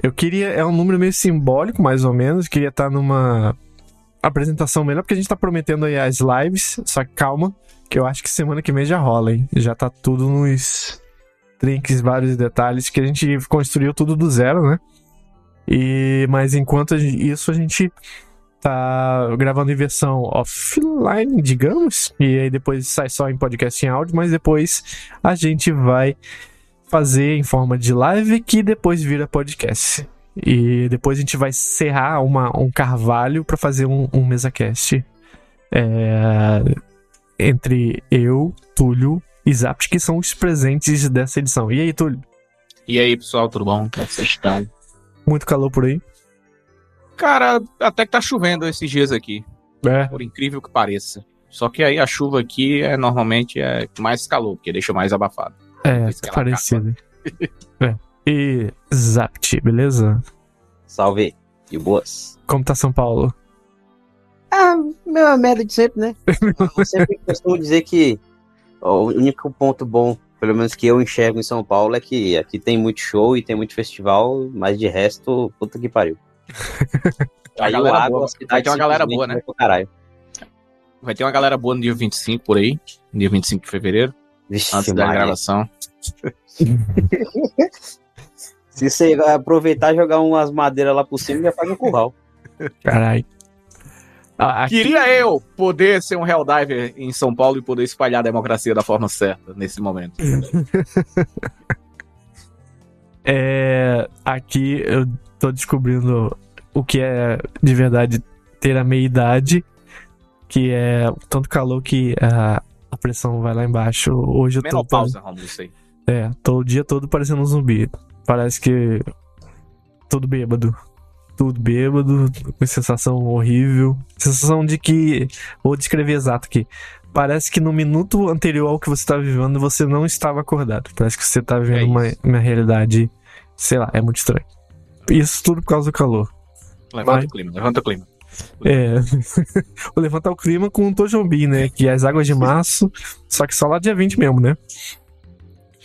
Eu queria. É um número meio simbólico, mais ou menos. Queria estar numa apresentação melhor, porque a gente tá prometendo aí as lives. Só calma, que eu acho que semana que vem já rola, hein? Já tá tudo nos trinks, vários detalhes, que a gente construiu tudo do zero, né? E, mas enquanto isso, a gente tá gravando em versão offline, digamos, e aí depois sai só em podcast em áudio, mas depois a gente vai fazer em forma de live que depois vira podcast. E depois a gente vai serrar uma, um carvalho para fazer um, um mesa-cast é, entre eu, Túlio e Zapt, que são os presentes dessa edição. E aí, Túlio? E aí, pessoal, tudo bom? Como é vocês estão? Muito calor por aí? Cara, até que tá chovendo esses dias aqui. É. Por incrível que pareça. Só que aí a chuva aqui é normalmente é mais calor, porque deixa mais abafado. É, tá parecido. é. E Zapt, beleza? Salve. E boas. Como tá São Paulo? Ah, mesma merda de sempre, né? Eu sempre costumo dizer que o único ponto bom, pelo menos que eu enxergo em São Paulo, é que aqui tem muito show e tem muito festival, mas de resto, puta que pariu. A Aí o galera água, boa. Vai ter uma galera boa, né? vai pro Caralho. Vai ter uma galera boa no dia 25 por aí. No dia 25 de fevereiro, Vixe, antes da gravação. Se você aproveitar e jogar umas madeiras lá por cima, já faz um curral. Caralho. Ah, aqui- Queria eu poder ser um Helldiver em São Paulo e poder espalhar a democracia da forma certa nesse momento. É, aqui eu tô descobrindo o que é de verdade ter a meia idade, que é tanto calor que a pressão vai lá embaixo. Hoje eu tô, Romulo, isso aí. é, tô o dia todo parecendo um zumbi. Parece que tudo bêbado. Tudo bêbado, com sensação horrível. Sensação de que. Vou descrever exato aqui. Parece que no minuto anterior ao que você tá vivendo, você não estava acordado. Parece que você tá vivendo É uma, uma realidade. Sei lá, é muito estranho. Isso tudo por causa do calor. Levanta Vai. o clima, levanta o clima. É. Vou levantar o clima com o Tojombi, né? Que é as águas de março. Só que só lá dia 20 mesmo, né?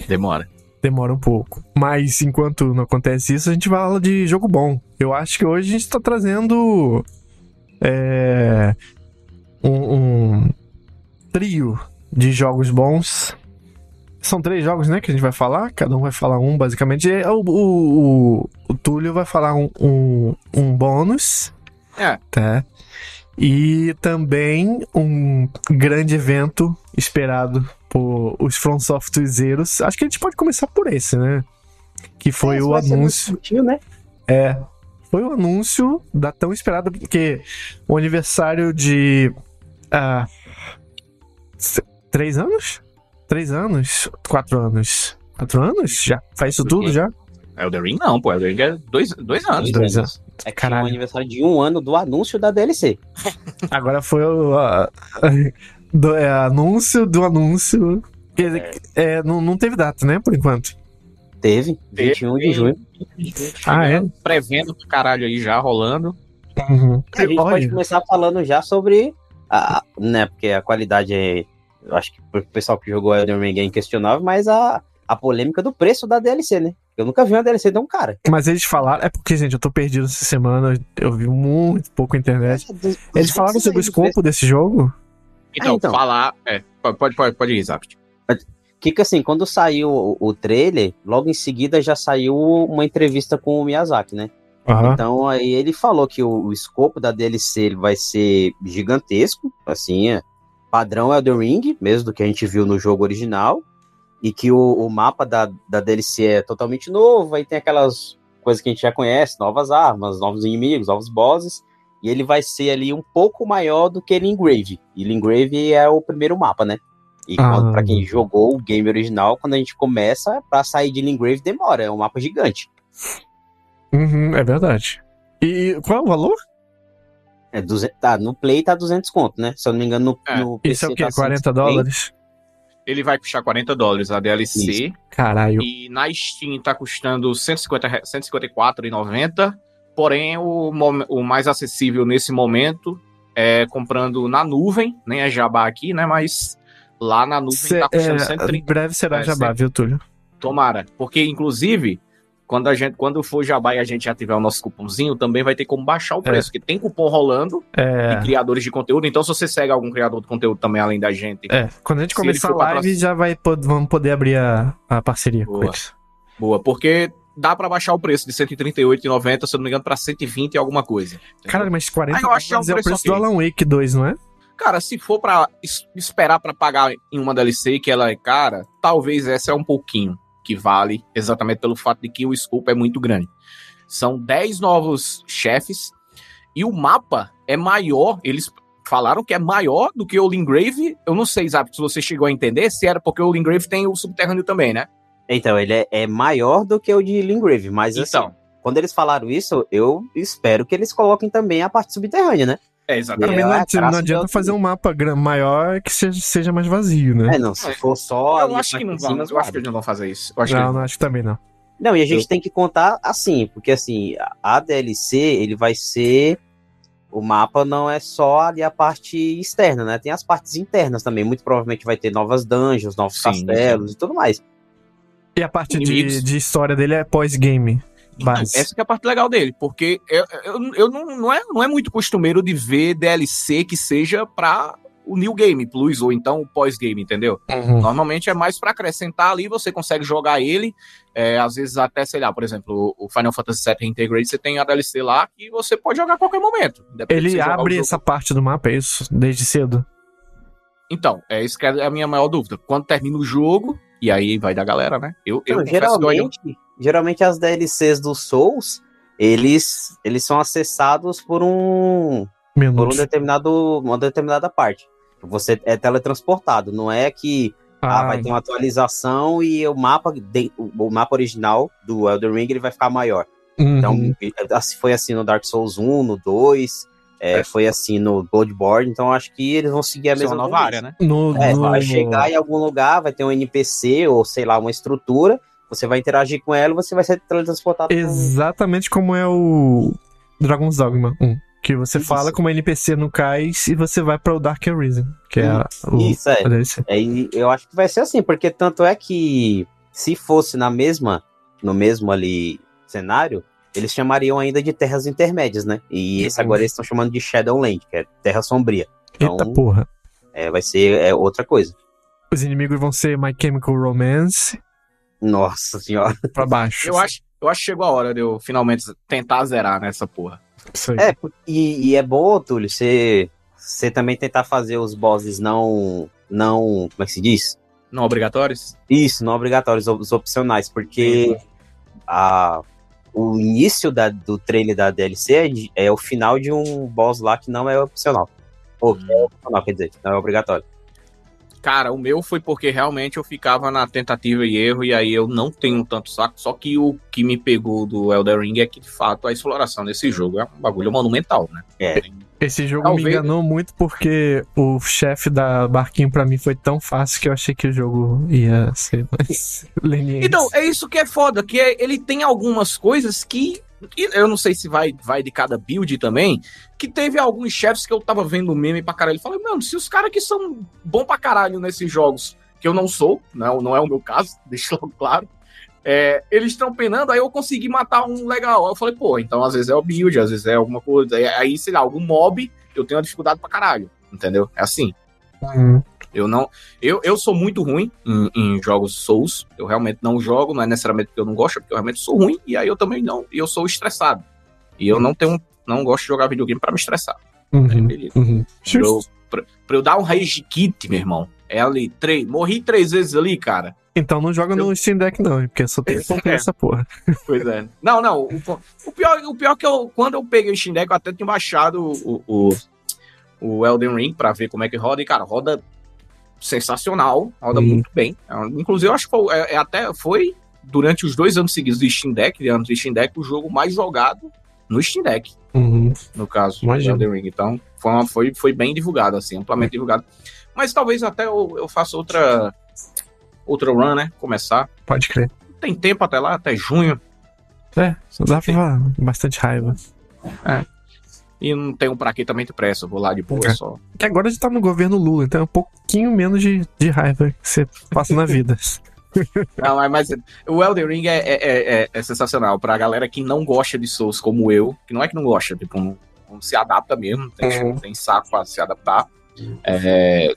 Demora. demora um pouco. Mas enquanto não acontece isso, a gente vai falar de jogo bom. Eu acho que hoje a gente tá trazendo é, um, um trio de jogos bons. São três jogos, né, que a gente vai falar. Cada um vai falar um, basicamente. E O, o, o, o Túlio vai falar um, um, um bônus. É. Tá? E também um grande evento esperado por os From Softwarezeiros. Acho que a gente pode começar por esse, né? Que foi É, o anúncio. sutil, né? É. Foi o anúncio da tão esperada, porque o aniversário de. ah, três anos? Três anos? Quatro anos? Quatro anos? Já? Faz isso tudo já? Elden Ring não, pô. Elden Ring é dois, dois anos. Dois anos. É que Caralho. o aniversário de um ano do anúncio da DLC. Agora foi o. do- é, anúncio do anúncio. Quer dizer, é, não, não teve data, né? Por enquanto. Teve, 21 de junho. Ah, é? Prevendo do caralho aí já rolando. Uhum. A gente pode Olha, começar falando já sobre a, né, porque a qualidade é, eu acho que pro pessoal que jogou Elden Ring é inquestionável, mas a, a polêmica do preço da DLC, né? Eu nunca vi uma DLC tão cara. mas eles falaram. É porque, gente, eu tô perdido essa semana. Eu vi muito pouco internet. Eles falaram sobre o escopo desse jogo? Então, então. falar. É, pode, pode, pode ir, Zapt. Que que assim, quando saiu o, o trailer, logo em seguida já saiu uma entrevista com o Miyazaki, né? Aham. Então aí ele falou que o, o escopo da DLC ele vai ser gigantesco, assim, é padrão Elden Ring, mesmo do que a gente viu no jogo original, e que o, o mapa da, da DLC é totalmente novo, aí tem aquelas coisas que a gente já conhece, novas armas, novos inimigos, novos bosses, e ele vai ser ali um pouco maior do que Lingrave. E Lingrave é o primeiro mapa, né? E Ah. pra quem jogou o game original, quando a gente começa, pra sair de Lingrave demora, é um mapa gigante. Uhum, é verdade. E qual é o valor? É 200, tá, no Play tá 200 conto, né? Se eu não me engano, no, É. no PC Isso é o quê? tá 40 150. dólares? Ele vai custar 40 dólares a DLC. Caralho. E na Steam tá custando 150, re- 154,90. Porém, o, o mais acessível nesse momento é comprando na nuvem, nem é jabá aqui, né? Mas lá na nuvem Cê- tá custando é, 130. breve será É, jabá, viu, Túlio? Tomara. Porque, inclusive, quando, a gente, quando for jabá e a gente já tiver o nosso cupomzinho, também vai ter como baixar o preço. Porque tem cupom rolando É, de criadores de conteúdo. Então, se você segue algum criador de conteúdo também, além da gente, é, quando a gente começar a pra live, próxima- já vai, vamos poder abrir a, a parceria com Boa. eles. boa. Porque dá pra baixar o preço de 138,90, se eu não me engano, pra 120 e alguma coisa. entendeu? Caralho, mas 40 Ah, eu acho que é um dólares é o preço preço do. Alan Wake 2, não é? Cara, se for pra es- esperar pra pagar em uma DLC que ela é cara, talvez essa é um pouquinho que vale, exatamente pelo fato de que o scope é muito grande. São 10 novos chefes e o mapa é maior, eles falaram que é maior do que o Lingrave. Eu não sei, Zap, se você chegou a entender, se era porque o Lingrave tem o subterrâneo também, né? Então, ele é, é maior do que o de Lingrave, mas assim, Então, quando eles falaram isso, eu espero que eles coloquem também a parte subterrânea, né? É exatamente. É, não, a adi- não adianta fazer um mapa maior que seja, seja mais vazio, né? É, não, se É. for só. Eu acho que não vão, eu acho que eles não vão fazer isso. Eu acho que não, não, acho que também não. Não, e a gente Eu- tem que contar assim, porque assim, a- DLC, ele vai ser. O mapa não é só ali a parte externa, né? Tem as partes internas também. Muito provavelmente vai ter novas dungeons, novos Sim, castelos e tudo mais. E a parte de, de história dele é pós-game. Então, Base. essa que é a parte legal dele, porque eu, eu, eu não, não, é, não é muito costumeiro de ver DLC que seja pra o New Game Plus ou então o pós-game, entendeu? Uhum. Normalmente é mais pra acrescentar ali, você consegue jogar ele, é, às vezes até, sei lá, por exemplo, o Final Fantasy VII Reintegrate, você tem a DLC lá que você pode jogar a qualquer momento. Ele abre essa parte do mapa, é isso? Desde cedo? Então, é isso que é a minha maior dúvida. Quando termina o jogo, e aí vai da galera, né? Eu, eu Então, confesso que eu geralmente, as DLCs do Souls, eles, eles são acessados por um, por um Minutos. determinado, uma determinada parte. Você é teletransportado, não é que ah, vai ter uma atualização e o mapa, de- o mapa original do Elden Ring ele vai ficar maior. uhum. Então, assim, foi assim no Dark Souls 1, no 2, é, É. foi assim no Bloodborne, então acho que eles vão seguir a Isso é mesma uma nova área, né? no, É, no- vai chegar em algum lugar, vai ter um NPC ou sei lá, uma estrutura, você vai interagir com ela e você vai ser teletransportado. Exatamente como é o Dragon's Dogma 1. Que você Isso. fala como NPC no cais e você vai para o Dark Arisen, que é a, o, Isso, é. a. É, eu acho que vai ser assim, porque tanto é que se fosse na mesma, no mesmo ali cenário, eles chamariam ainda de terras intermédias, né? E esse agora eles estão chamando de Shadowland, que é terra sombria. Então, Eita porra. é, vai ser é, outra coisa. Os inimigos vão ser My Chemical Romance Nossa senhora. pra baixo. Eu acho, eu acho que chegou a hora de eu finalmente tentar zerar nessa porra. Isso aí. É, e, e é bom, Túlio, você, você também tentar fazer os bosses não. não. como é que se diz? Não obrigatórios? Isso, não obrigatórios, os opcionais, porque a, o início da- do trailer da DLC é, de- é o final de um boss lá que não é opcional. Ou que é opcional, quer dizer, não é obrigatório. Cara, o meu foi porque realmente eu ficava na tentativa e erro, e aí eu não tenho tanto saco. Só que o que me pegou do Elder Ring é que, de fato, a exploração desse jogo é um bagulho monumental, né? É. Esse jogo Talvez- me enganou muito porque o chefe da barquinho pra mim foi tão fácil que eu achei que o jogo ia ser mais leniente. Então, é isso que é foda, que é- ele tem algumas coisas que. Que Eu não sei se vai, vai de cada build também. Que teve alguns chefes que eu tava vendo meme pra caralho. Falei, mano, se os caras que são bom pra caralho nesses jogos, que eu não sou, não, não é o meu caso, deixa logo claro. é, eles estão penando, aí eu consegui matar um legal. Eu falei, pô, então às vezes é o build, às vezes é alguma coisa. Aí, sei lá, algum mob, eu tenho uma dificuldade pra caralho. Entendeu? É assim. Hum, Eu não. Eu, eu sou muito ruim em, em jogos Souls. Eu realmente não jogo, não é necessariamente porque eu não gosto, é porque eu realmente sou ruim. E aí eu também não. E eu sou estressado. E eu não tenho. Não gosto de jogar videogame pra me estressar. Uhum, beleza. uhum. Pra eu, pra, pra eu dar um rage kit, meu irmão. É ali, três. Morri três vezes ali, cara. Então não joga no Steam Deck não, porque só tem que É. essa porra. Pois é. Não, não. O, o pior, o pior é que eu, quando eu peguei o Steam Deck, eu até tinha baixado o, o, o Elden Ring pra ver como é que roda. E, cara, roda sensacional. Roda Hum. muito bem. É, Inclusive, eu acho que foi, é, é até foi, durante os dois anos seguidos do Steam Deck, de anos de Steam Deck, o jogo mais jogado no Steam Deck, Uhum. no caso, Imagino. do Ring. Então, foi, uma- foi, foi bem divulgado, assim, amplamente divulgado. Mas talvez até eu, eu faça outra, outra run, né? Começar. Pode crer. Tem tempo até lá, até junho. É, só dá pra. Bastante raiva. E não tenho pra que também de pressa. eu Vou lá de boa É. só. Que agora a gente tá no governo Lula, então é um pouquinho menos de, de raiva que você passa na vida. Não, mas, mas o Elden Ring é, é, é, é sensacional pra galera que não gosta de Souls como eu, que não é que não gosta, tipo, não, não se adapta mesmo, tem, Uhum. tem saco pra se adaptar. É,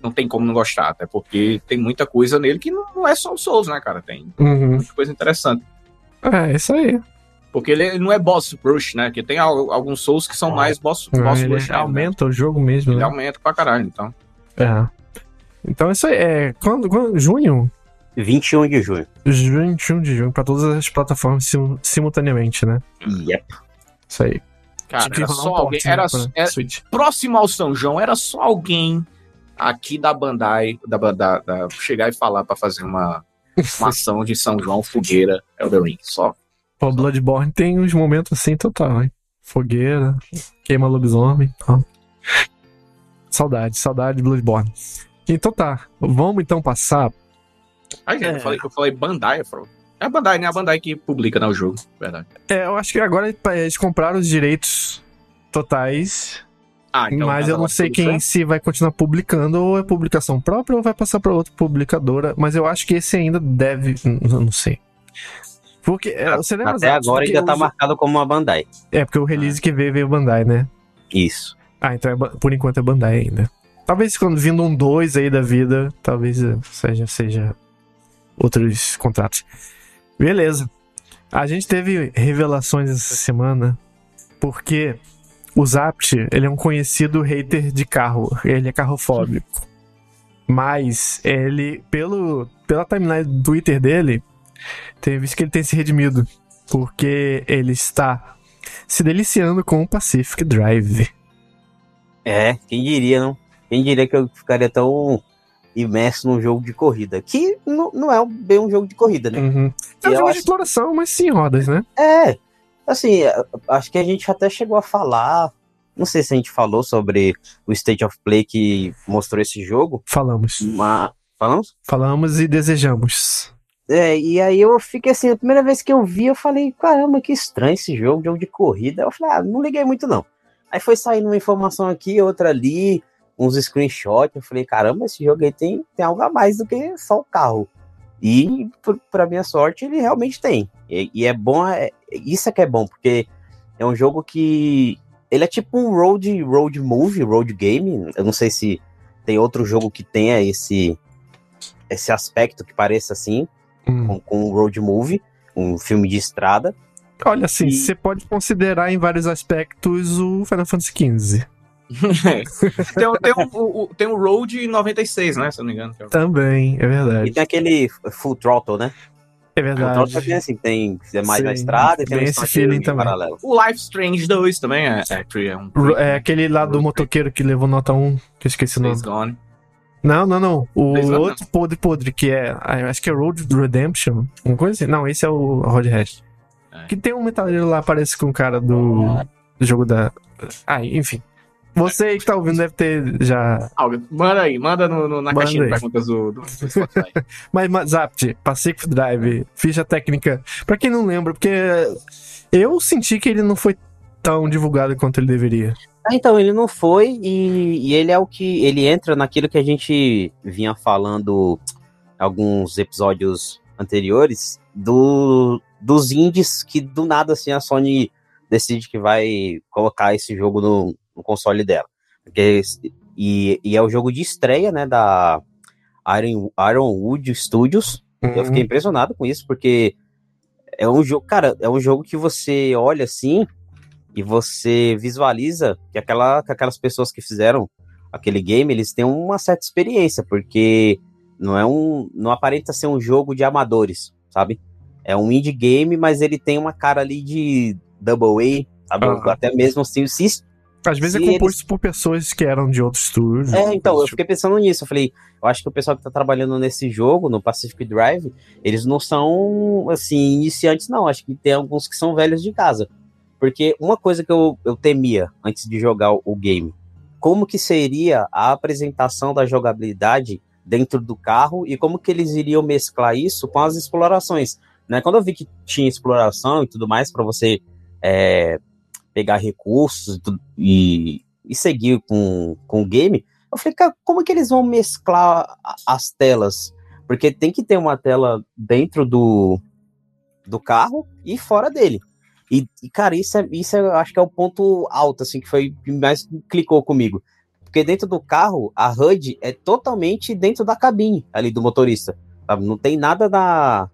não tem como não gostar, até porque tem muita coisa nele que não, não é só o Souls, né, cara? Tem Uhum. muita coisa interessante. É, isso aí. Porque ele, ele não é boss rush, né? Que tem al- alguns Souls que são mais boss, boss Ele rush. né? aumenta o jogo mesmo. Ele né? aumenta pra caralho, então. É. Então isso aí é. Quando, quando- junho? 21 de junho. 21 de junho, pra todas as plataformas sim- simultaneamente, né? Yep. Isso aí. Cara, era só um alguém. né, Era, era- próximo ao São João, era só alguém aqui da Bandai da, da, da- chegar e falar pra fazer uma, uma ação de São João, fogueira, Elden Ring. Só. Pô, Bloodborne tem uns momentos assim total, hein? Fogueira, queima lobisomem e tal. Saudade, saudade de Bloodborne. Então tá, vamos então passar. Aí, É. eu, falei, eu falei Bandai, eu falei, é a Bandai, né? A Bandai que publica né, o jogo, verdade. É, eu acho que agora eles compraram os direitos totais, Ah, mas eu não sei quem se vai continuar publicando, ou é publicação própria ou vai passar pra outra publicadora, mas eu acho que esse ainda deve. Eu não sei. Porque é, você lembra Até agora ainda tá o- marcado como uma Bandai. É, porque o release que veio veio Bandai, né? Isso. Ah, então é por enquanto é Bandai ainda. Talvez quando vindo um 2 aí da vida, talvez eh, seja, seja outros contratos. Beleza. A gente teve revelações essa semana porque o Zapt, ele é um conhecido hater de carro. Ele é carrofóbico. Mas ele, pelo, pela timeline do Twitter dele, tem visto que ele tem se redimido. Porque ele está se deliciando com o Pacific Drive. É, quem diria, não? Quem diria que eu ficaria tão imerso num jogo de corrida? Que não, não é bem um jogo de corrida, né? Uhum. É um jogo de acho- exploração, mas sim rodas, né? É, assim, acho que a gente até chegou a falar. Não sei se a gente falou sobre o State of Play que mostrou esse jogo, Falamos. mas. Falamos? Falamos e desejamos. É, e aí eu fiquei assim, a primeira vez que eu vi, eu falei, caramba, que estranho esse jogo, jogo de corrida. Eu falei, ah, não liguei muito não. Aí foi saindo uma informação aqui, outra ali, uns screenshots. Eu falei, caramba, esse jogo aí tem, tem algo a mais do que só o carro. E, pra minha sorte, ele realmente tem. E, e é bom, é- isso é que é bom, porque é um jogo que. Ele é tipo um road, road movie, road game. Eu não sei se tem outro jogo que tenha esse, esse aspecto que pareça assim Hum. com, com um road movie, um filme de estrada. Olha, assim, E- você pode considerar em vários aspectos o Final Fantasy XV. tem, o- tem, o, o- o- tem o Road 96, né? Se eu não me engano. que é o- Também, é E verdade. tem aquele Full Throttle, né? É Full Throttle verdade. tem assim, tem é mais na Sim, estrada e tem tem esse feeling em também. paralelo. O Life Strange 2 também é, é, é um. É aquele lá do motoqueiro que levou nota 1, que eu esqueci o nome. Gone. Não, não, não. O outro podre podre, que é. ah, Acho que é Road Redemption. Uma coisa assim. Não, esse é o Road Rash. É. Que tem um metaleiro lá, parece com o cara do, do jogo da. Ah, enfim. Você aí que tá ouvindo deve ter já. Manda aí, manda no, no- na Manda caixinha de aí. perguntas do, do Spotify. Mas, mas Zapt, Pacific Drive, ficha técnica. Pra quem não lembra, porque eu senti que ele não foi tão divulgado quanto ele deveria. Ah, então, ele não foi e, e ele é o que. Ele entra naquilo que a gente vinha falando alguns episódios anteriores do, dos indies que do nada assim a Sony decide que vai colocar esse jogo no, no console dela. Porque, e, e é o jogo de estreia, né, da Iron, Ironwood Studios. Eu fiquei impressionado com isso, porque é um jogo, cara, é um jogo que você olha assim e você visualiza que, aquela, que aquelas pessoas que fizeram aquele game, eles têm uma certa experiência, porque não é um. não aparenta ser um jogo de amadores, sabe? É um indie game, mas ele tem uma cara ali de double A, sabe? Até mesmo assim, se Às vezes se é composto por pessoas que eram de outros estúdios. É, então, eu fiquei pensando nisso. Eu falei, eu acho que o pessoal que tá trabalhando nesse jogo, no Pacific Drive, eles não são, assim, iniciantes, não. Acho que tem alguns que são velhos de casa. Porque uma coisa que eu, eu temia antes de jogar o, game, como que seria a apresentação da jogabilidade dentro do carro e como que eles iriam mesclar isso com as explorações. Né? Quando eu vi que tinha exploração e tudo mais para você é, pegar recursos e, e seguir com, com o game, eu falei, cara, como que eles vão mesclar as telas? Porque tem que ter uma tela dentro do, do carro e fora dele. E, e, cara, isso, é, isso é, acho que é o ponto alto, assim, que foi que mais clicou comigo. Porque dentro do carro, a HUD é totalmente dentro da cabine ali do motorista. Sabe? Não tem nada da.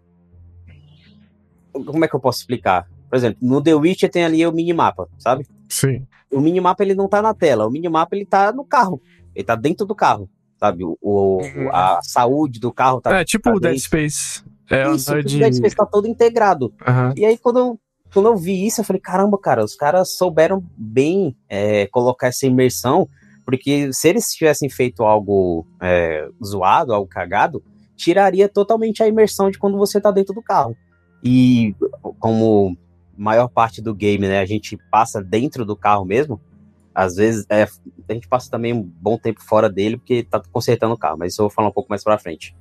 Como é que eu posso explicar? Por exemplo, no The Witcher tem ali o minimapa, sabe? Sim. O minimapa ele não tá na tela, o minimapa ele tá no carro. Ele tá dentro do carro, sabe? O, o a saúde do carro tá. É tipo tá o Dead. Space. É Isso, uma o Dead Space tá todo integrado. Aham. E aí, quando eu, quando eu vi isso, eu falei, caramba, cara, os caras souberam bem é, colocar essa imersão, porque se eles tivessem feito algo é, zoado, algo cagado, tiraria totalmente a imersão de quando você tá dentro do carro. E como maior parte do game, né, a gente passa dentro do carro mesmo, às vezes é, a gente passa também um bom tempo fora dele, porque tá consertando o carro, mas isso eu vou falar um pouco mais pra frente.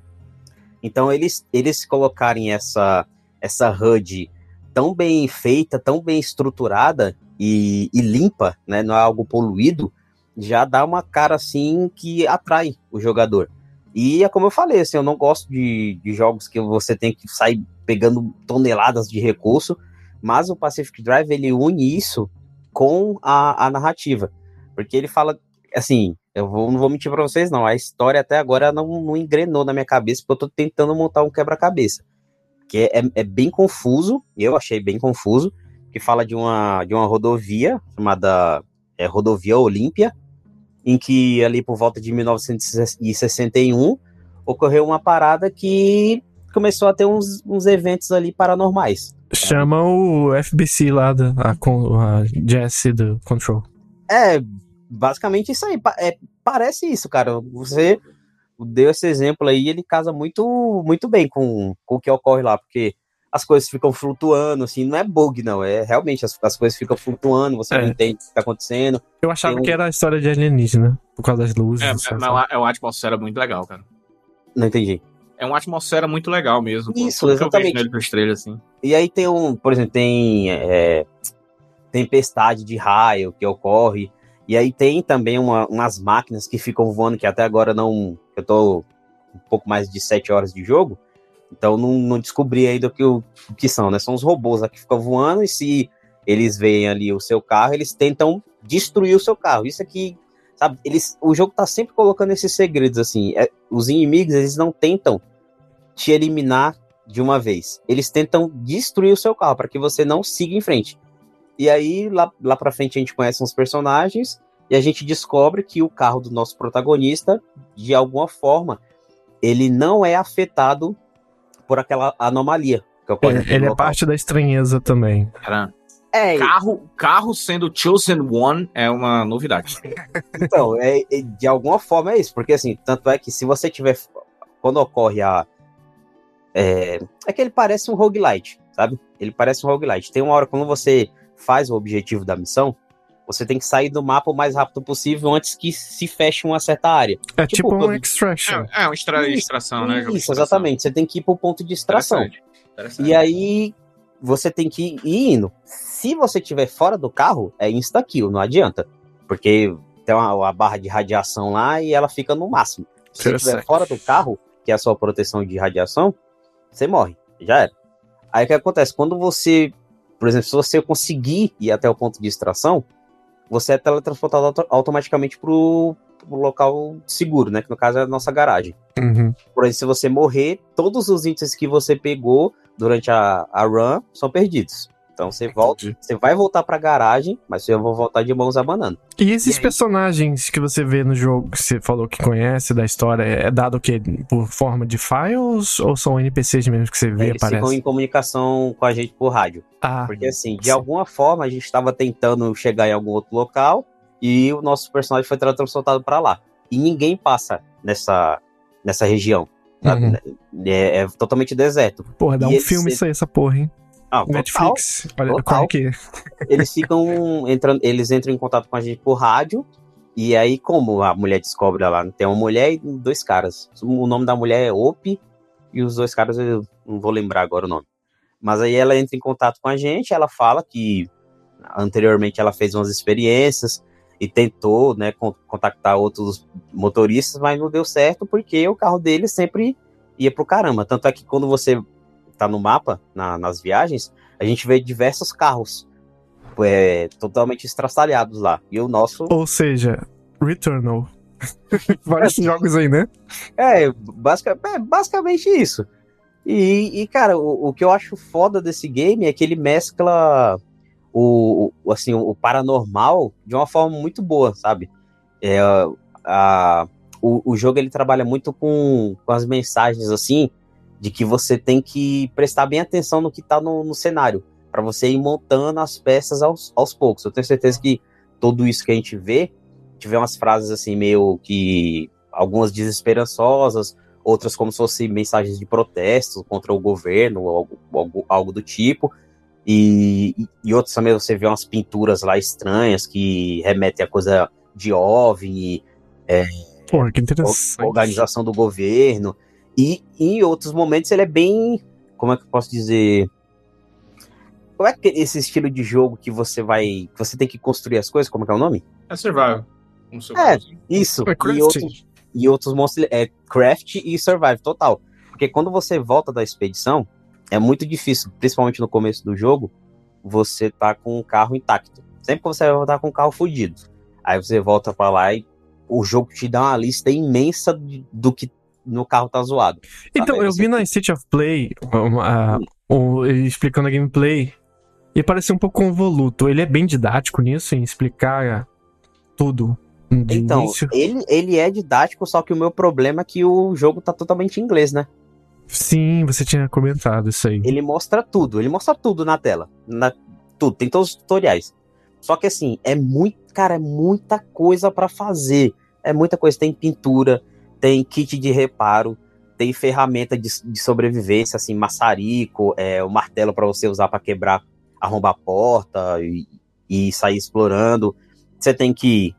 Então, eles, eles colocarem essa, essa HUD tão bem feita, tão bem estruturada e, e, limpa, né? Não é algo poluído, já dá uma cara assim que atrai o jogador. E é como eu falei, assim, eu não gosto de, de jogos que você tem que sair pegando toneladas de recurso, mas o Pacific Drive ele une isso com a, a narrativa. Porque ele fala, assim, eu vou, não vou mentir pra vocês, não. A história até agora não, não engrenou na minha cabeça, porque eu tô tentando montar um quebra-cabeça. Que é, é, bem confuso, eu achei bem confuso, que fala de uma, de uma rodovia chamada é, Rodovia Olímpia, em que ali por volta de 1961 ocorreu uma parada que começou a ter uns, uns eventos ali paranormais. Chama o FBC lá, da, a, a Jesse do Control. É, basicamente isso aí. É, parece isso, cara. Você deu esse exemplo aí, ele casa muito, muito bem com, com o que ocorre lá, porque as coisas ficam flutuando, assim, não é bug, não, é realmente as, as coisas ficam flutuando, você É. não entende o que tá acontecendo. Eu achava um- que era a história de alienígena, por causa das luzes. É, mas é uma atmosfera muito legal, cara. Não entendi. É uma atmosfera muito legal mesmo. Isso, que eu exatamente. vejo trailers, assim. E aí tem um, por exemplo, tem é, tempestade de raio que ocorre. E aí tem também uma- umas máquinas que ficam voando, que até agora não. Eu tô um pouco mais de sete horas de jogo, então não, não descobri ainda o que, o, o que são, né? São os robôs lá que ficam voando, e se eles veem ali o seu carro, eles tentam destruir o seu carro. Isso aqui, sabe, eles, o jogo tá sempre colocando esses segredos, assim. É, os inimigos, eles não tentam te eliminar de uma vez. Eles tentam destruir o seu carro para que você não siga em frente. E aí, lá, lá pra frente, a gente conhece uns personagens e a gente descobre que o carro do nosso protagonista, de alguma forma, ele não é afetado por aquela anomalia que ocorre. Ele, é parte da estranheza também. É, carro, carro sendo Chosen One é uma novidade. então, é, é- de alguma forma é isso, porque assim, tanto é que se você tiver. Quando ocorre a. É, é que ele parece um roguelite, sabe? Ele parece um roguelite. Tem uma hora quando você faz o objetivo da missão, você tem que sair do mapa o mais rápido possível antes que se feche uma certa área. É Tipo, tipo, um quando- extraction. É, é uma extra, Isso, extração, né? Isso, extração. exatamente. Você tem que ir pro ponto de extração. Interessante. Interessante. E aí você tem que ir indo. Se você estiver fora do carro, é insta-kill, não adianta. Porque tem uma, uma barra de radiação lá e ela fica no máximo. Se você estiver fora do carro, que é a sua proteção de radiação, você morre. Já era. Aí o que acontece? Quando você, por exemplo, se você conseguir ir até o ponto de extração, você é teletransportado auto- automaticamente pro, pro local seguro, né? Que no caso é a nossa garagem. Uhum. Porém, se você morrer, todos os itens que você pegou durante a, a run são perdidos. Então você volta, você vai voltar pra garagem, mas você vai voltar de mãos abanando. E esses E aí? personagens que você vê no jogo, que você falou que conhece da história, é dado o quê? Por forma de files ou são NPCs mesmo que você vê, Eles ficam aparece? em comunicação com a gente por rádio. Ah, Porque assim, de sim. alguma forma a gente estava tentando chegar em algum outro local e o nosso personagem foi teletransportado pra lá. E ninguém passa nessa, nessa região. Uhum. É, é totalmente deserto. porra, dá e um filme isso aí, essa porra, hein? Ah, total. Netflix. Olha Total. qual que é. eles ficam entrando, eles entram em contato com a gente por rádio. E aí, como a mulher descobre lá, tem uma mulher e dois caras. O nome da mulher é Ope e os dois caras eu não vou lembrar agora o nome. Mas aí ela entra em contato com a gente, ela fala que anteriormente ela fez umas experiências e tentou, né, con- contactar outros motoristas, mas não deu certo porque o carro dele sempre ia pro caramba. Tanto é que quando você tá no mapa, na- nas viagens, a gente vê diversos carros é, totalmente estraçalhados lá. E o nosso Ou seja, Returnal. Vários jogos aí, né? é, basica- é basicamente isso. E, e, cara, o, o que eu acho foda desse game é que ele mescla o, o- assim, o paranormal de uma forma muito boa, sabe? É, a, o, o jogo ele trabalha muito com, com as mensagens assim de que você tem que prestar bem atenção no que tá no, no cenário para você ir montando as peças aos, aos poucos. Eu tenho certeza que tudo isso que a gente vê tiver umas frases assim meio que algumas desesperançosas, outras como se fossem mensagens de protesto contra o governo, ou algo, algo, algo do tipo. E, e- outros também você vê umas pinturas lá estranhas que remetem a coisa de OVNI, Pô, que organização do governo. E em outros momentos ele é bem. Como é que eu posso dizer? Como é que esse estilo de jogo que você vai. que você tem que construir as coisas? Como é que é o nome? É survival. Um É. Isso. É e, outros, e outros monstros. É craft e survive total. Porque quando você volta da expedição, é muito difícil, principalmente no começo do jogo, você tá com o carro intacto. Sempre que você vai voltar com o carro fudido. Aí você volta pra lá e o jogo te dá uma lista imensa de- do que no carro tá zoado. Então, Sabe, eu vi na State of Play uma- um- ele explicando a gameplay e parecia um pouco convoluto. Ele é bem didático nisso, em explicar tudo de Então, início. ele, ele é didático, só que o meu problema é que o jogo tá totalmente em inglês, né? Sim, você tinha comentado isso aí. Ele mostra tudo, ele mostra tudo na tela. Na, tudo, tem todos os tutoriais. Só que assim, é muito, cara, é muita coisa pra fazer. É muita coisa. Tem pintura, tem kit de reparo, tem ferramenta de, de sobrevivência, assim, maçarico, é, o martelo pra você usar pra quebrar, arrombar a porta e, e sair explorando. Você tem que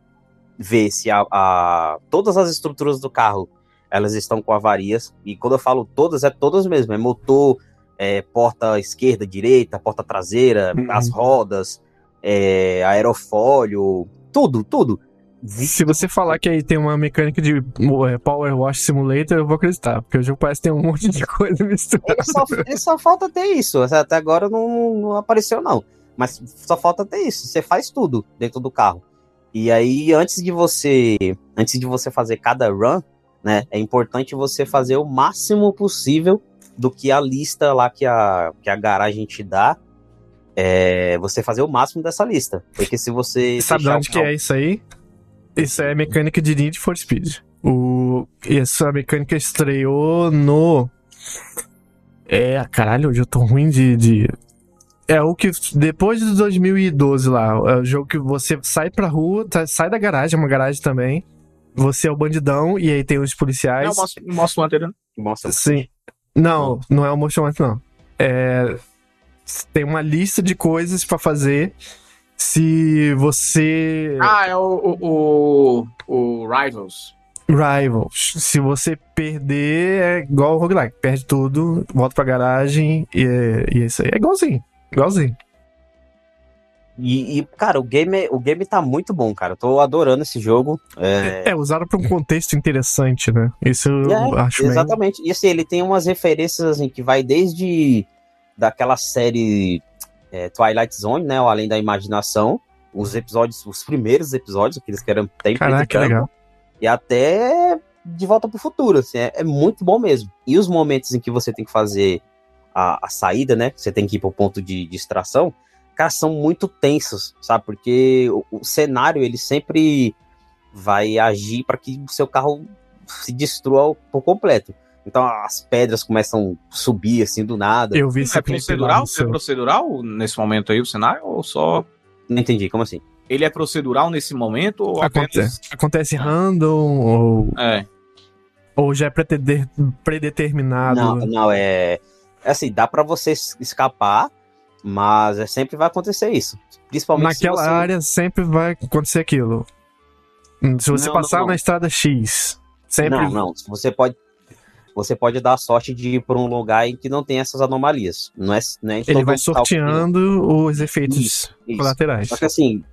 ver se a, a- todas as estruturas do carro elas estão com avarias. E quando eu falo todas, é todas mesmo. É motor, é, porta esquerda, direita, porta traseira, Uhum. as rodas, é, aerofólio, tudo, tudo. Se você falar que aí tem uma mecânica de é, Power Wash Simulator, eu vou acreditar, porque o jogo parece que tem um monte de coisa misturada. Ele só, ele só falta ter isso. Até agora não, não apareceu, não. Mas só falta ter isso. Você faz tudo dentro do carro. E aí, antes de você. Antes de você fazer cada run, né? É importante você fazer o máximo possível do que a lista lá que a, que a garagem te dá. É, você fazer o máximo dessa lista. Porque se você. Sabe de onde que é isso aí? Isso é mecânica de Need for Speed. O... Essa mecânica estreou no. É, caralho, hoje eu tô ruim de, de. É o que. Depois de 2012 lá. É o jogo que você sai pra rua, tá- sai da garagem, é uma garagem também. Você é o bandidão e aí tem os policiais. Não, mostra, mostra o anterior. Nossa, Sim. Não, não é o Motion Hunter, não. É. Tem uma lista de coisas pra fazer. Se você. Ah, é o, o, o, o Rivals. Rivals. Se você perder, é igual o roguelike. Perde tudo, volta pra garagem e é, e é isso aí. É igualzinho. Igualzinho. E, e, cara, o game, o game tá muito bom, cara. Eu tô adorando esse jogo. É, É, usaram pra um contexto interessante, né? Isso eu É, acho meio... Exatamente. E assim, ele tem umas referências assim, que vai desde daquela série é, Twilight Zone, né? O Além da Imaginação. Os episódios, os primeiros episódios, aqueles que eram tem Caraca, que legal. E até De Volta pro Futuro, assim, é, é muito bom mesmo. E os momentos em que você tem que fazer a, a saída, né? Você tem que ir pro ponto de distração, cara, são muito tensos, sabe? Porque o, o cenário, ele sempre vai agir para que o seu carro se destrua por completo. Então as pedras começam a subir assim do nada. Eu vi esse É procedural? É procedural nesse momento aí o cenário? Ou só. Não entendi, como assim? Ele é procedural nesse momento? Ou apenas. Acontece, acontece random ou, É. ou já é predeterminado. Não, não, é. é Assim, dá para você es- escapar, Mas é, sempre vai acontecer isso. Principalmente se Naquela você- área sempre vai acontecer aquilo. Se você Não, passar não, não. na estrada X, sempre. Não, não. Você pode. Você pode dar a sorte de ir por um lugar em que não tem essas anomalias. Não é, não é Ele vai sorteando os efeitos Isso. colaterais. Só que assim,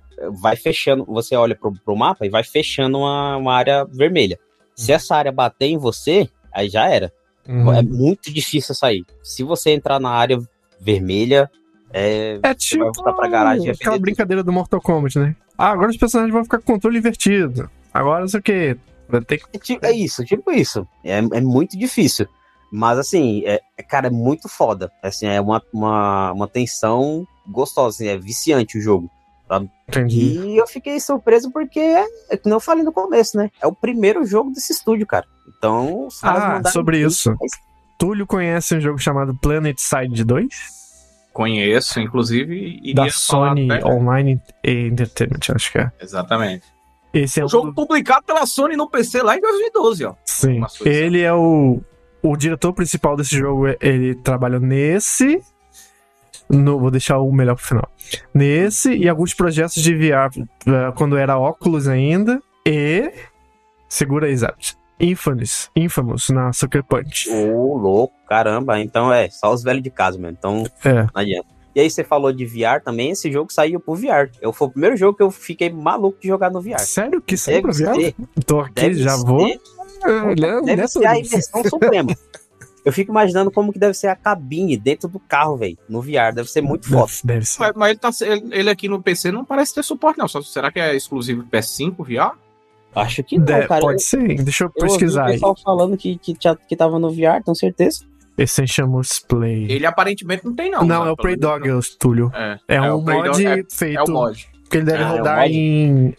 vai fechando. Você olha pro, pro mapa e vai fechando uma, uma área vermelha. Se essa área bater em você, aí já era. Uhum. É muito difícil sair. Se você entrar na área vermelha, é. É tipo vai garagem vai aquela brincadeira do Mortal Kombat, né? Ah, agora os personagens vão ficar com controle invertido. Agora não sei o que. Que. É, ti- é isso, tipo isso. É, é muito difícil. Mas assim, é, é- cara, é muito foda. Assim, é uma, uma, uma tensão gostosa, assim, é viciante o jogo. Entendi. E eu fiquei surpreso porque, é, é que nem eu falei no começo, né? É o primeiro jogo desse estúdio, cara. Então, os caras Ah, sobre isso. mas- Túlio conhece um jogo chamado Planet Side 2? Conheço, inclusive. Iria Da falar Sony até- Online Entertainment, acho que é. Exatamente. Esse é Um jogo do- publicado pela Sony no PC lá em 2012, ó. Sim. Ele é o. O diretor principal desse jogo, ele trabalhou nesse. No, vou deixar o melhor pro final. Nesse e alguns projetos de VR eh, quando era óculos ainda. E. Segura aí, Zap. Infamous. Infamous na Sucker Punch. Ô, louco, caramba. Então é, só os velhos de casa mesmo. Então, É. não adianta. E aí você falou de VR também, esse jogo saiu pro VR. Eu, foi o primeiro jogo que eu fiquei maluco de jogar no VR. Sério que saiu Deve VR? ser, Tô aqui, deve já ser. vou. Olhando, Deve né, ser a inversão suprema. Eu fico imaginando como que deve ser a cabine dentro do carro, velho, no VR. Deve ser muito foda. Deve, deve ser. Mas, mas ele, tá, ele, ele aqui no PC não parece ter suporte, não. Só, será que é exclusivo PS5 VR? Acho que não, Deve- cara. pode ser. Deixa eu Eu ouvi pesquisar o aí. pessoal falando que, que, que tava no VR, tenho certeza. Essentials Play. Ele aparentemente não tem, não. Não, né? é o Prey Dog, Túlio. É, É, É, um mod Dog é- feito. é o mod. Que ele deve é um rodar em.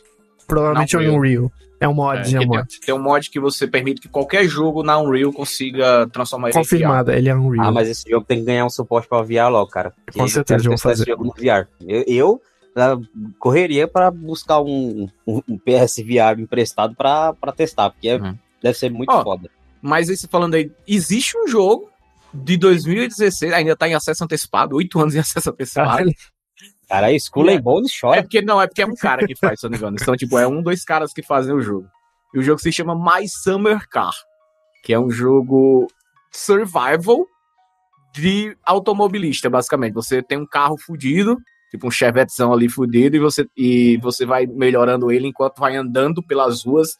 Provavelmente em Unreal. É um mod, É, é, um tem, mod. tem um mod que você permite que qualquer jogo na Unreal consiga transformar ele em VR. Confirmado, ele é Unreal. Ah, mas esse jogo tem que ganhar um suporte pra VR logo, cara. Com certeza, vou testar esse fazer. jogo no VR. Eu, eu correria pra buscar um, um, um PS VR emprestado pra, pra testar, porque é- Uhum. deve ser muito Ó, foda. Mas esse falando aí, existe um jogo de 2016, ainda tá em acesso antecipado, oito anos em acesso antecipado. Cara, aí Skull É. Bones É chora. porque não, é porque é um cara que faz, se eu não me engano. Então, tipo, é um, dois caras que fazem o jogo. E o jogo se chama My Summer Car, que é um jogo survival de automobilista, basicamente. Você tem um carro fudido, tipo um chevetezão ali fudido, e você, e você vai melhorando ele enquanto vai andando pelas ruas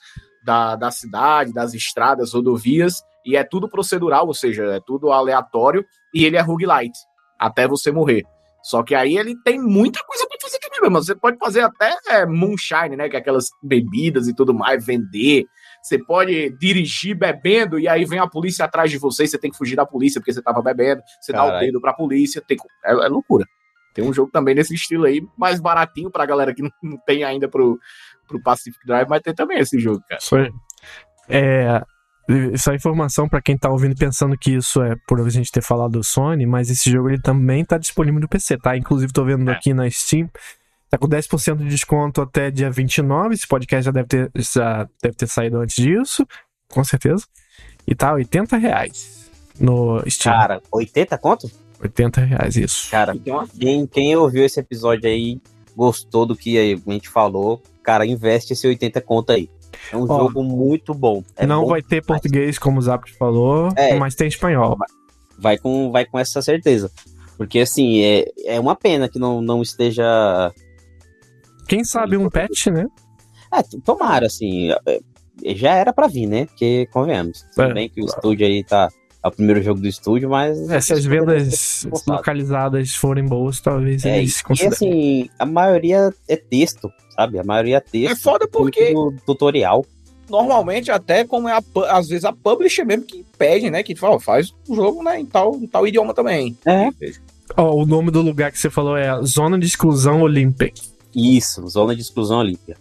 da, da cidade, das estradas, rodovias, e é tudo procedural, ou seja, é tudo aleatório, e ele é roguelite, até você morrer. Só que aí ele tem muita coisa pra fazer também, mesmo. Você pode fazer até é, moonshine, né? Que é aquelas bebidas e tudo mais, vender. Você pode dirigir bebendo e aí vem a polícia atrás de você e você tem que fugir da polícia porque você tava bebendo. Você dá o dedo pra polícia. Tem... É, é loucura. Tem um jogo também nesse estilo aí, mais baratinho pra galera que não, tem ainda pro, pro Pacific Drive, mas tem também esse jogo, cara. Aí. É. Isso é informação pra quem tá ouvindo pensando que isso é por a gente ter falado do Sony, mas esse jogo ele também tá disponível no PC, tá? Inclusive tô vendo É. aqui na Steam. Tá com 10% de desconto até dia 29. Esse podcast já deve ter, já deve ter saído antes disso, com certeza. E tá 80 reais no Steam. Cara, 80 conto? 80 reais, isso. Cara, quem, quem ouviu esse episódio aí, gostou do que a gente falou, cara, investe esse 80 conto aí. É um Ó, jogo muito bom. É Não bom vai ter demais. português, como o Zap falou, É. mas tem espanhol. vai com, vai com essa certeza. Porque, assim, é, é uma pena que não, não esteja. Quem sabe um patch, né? É, tomara, assim. é, é, Já era pra vir, né? Porque, convenhamos. Tudo É, bem que o estúdio aí tá. É o primeiro jogo do estúdio, mas. É, se as vendas localizadas forem boas, talvez É, eles e considerem. assim, a maioria é texto, sabe? A maioria é texto. É foda porque muito tutorial. normalmente até como é a, às vezes a publisher mesmo que pede, né, que fala, faz um jogo, né, em tal, em tal idioma também. É. Ó, o nome do lugar que você falou é Zona de Exclusão Olympic. Isso, zona de exclusão olímpica.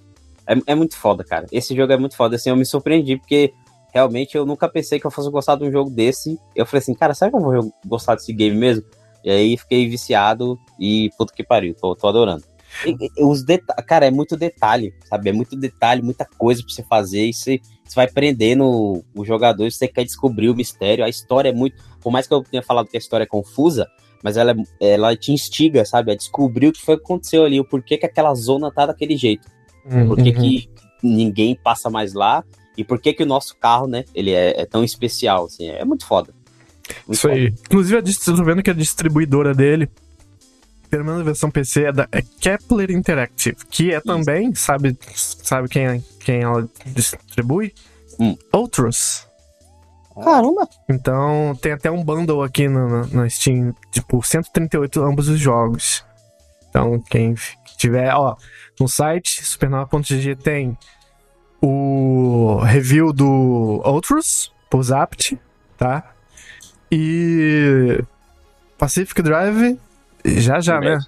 É, é muito foda, cara. Esse jogo é muito foda. Assim, eu me surpreendi, porque realmente eu nunca pensei que eu fosse gostar de um jogo desse. Eu falei assim, cara, será que eu vou gostar desse game mesmo? E aí fiquei viciado e puta que pariu, tô, tô adorando. E- e- os cara, é muito detalhe, sabe? É muito detalhe, muita coisa pra você fazer. E você, você vai prendendo o jogador, você quer descobrir o mistério. A história é muito. Por mais que eu tenha falado que a história é confusa, mas ela, ela te instiga, sabe? A descobrir o que foi que aconteceu ali, o porquê que aquela zona tá daquele jeito. Por que, Uhum. que ninguém passa mais lá e por que que o nosso carro, né, ele é, é tão especial, assim, é muito foda. Muito Isso aí. Inclusive, a dist- tô vendo que a distribuidora dele, pelo menos a versão PC, é da é Kepler Interactive, que é também, sabe, sabe quem, quem ela distribui? Hum. Outros. foda. Caramba! Então, tem até um bundle aqui no, no, no Steam, tipo, 138 ambos os jogos. Então, quem tiver, ó, no site supernova.gg tem o review do Outros, por Zapt, tá? E Pacific Drive, já já, Em né?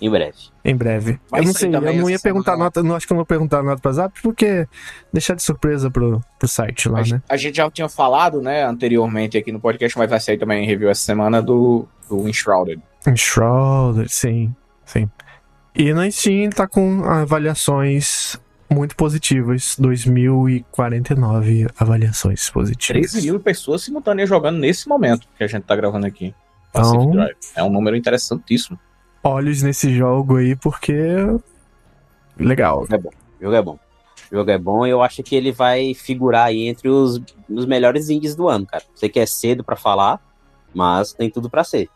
Em breve. Em breve. Vai eu não sei, eu não ia perguntar semana. nota, não acho que eu não vou perguntar nota pra Zap, porque deixar de surpresa pro, pro site lá, A, né? gente- a gente já tinha falado, né, anteriormente aqui no podcast, mas vai sair também em review essa semana do, do Enshrouded. Enshrouded, sim, sim. E na Steam tá com avaliações muito positivas. 2049 avaliações positivas. 13 mil pessoas simultâneas jogando nesse momento que a gente tá gravando aqui. Então- Drive. É um número interessantíssimo. Olhos nesse jogo aí, porque. Legal. O jogo é bom. O jogo é bom e eu acho que ele vai figurar aí entre os, os melhores indies do ano, cara. Sei que é cedo pra falar, mas tem tudo pra ser.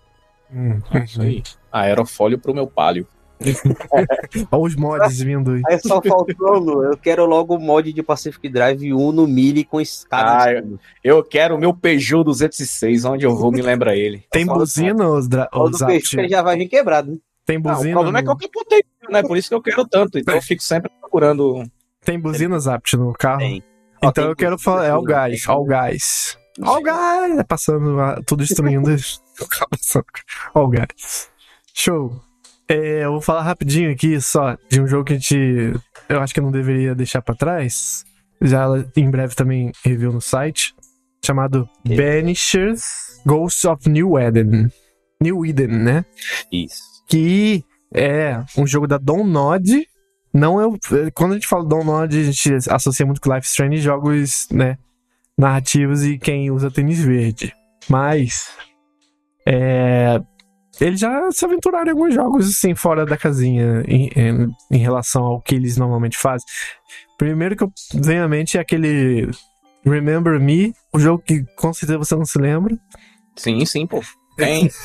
Hum, É isso aí. Aerofólio pro meu palio. Olha os mods vindo aí. Aí só faltou, Lu. Eu quero logo o mod de Pacific Drive 1 no Mille com escada. Ah. Eu quero o meu Peugeot 206, onde eu vou me lembra ele. Tem buzina, os, dra- O os do? Peugeot que ele já vai vir quebrado, né? Tem Ah, o buzina? problema é que no- eu capotei, né? Por isso que eu quero tanto. Então eu fico sempre procurando. Tem buzina, Zapt, no carro? Tem. Ó, Então tem eu quero buzina, falar. É o gás, ó o gás. Ó o gás! É passando, tudo destruindo. o carro passando. Ó o gás. Show. É, eu vou falar rapidinho aqui só de um jogo que a gente. Eu acho que eu não deveria deixar pra trás. Já em breve também review no site. Chamado Ok. Banishers Ghosts of New Eden. New Eden, né? Isso. que é um jogo da Download. Não é. o- Quando a gente fala Download, a gente associa muito com Life Strange jogos, né? Narrativos e quem usa tênis verde. Mas. É. Eles já se aventuraram em alguns jogos assim, fora da casinha, em, em, em relação ao que eles normalmente fazem. Primeiro que eu venho à mente é aquele Remember Me, o jogo que com certeza você não se lembra. Sim, sim, pô. Tem.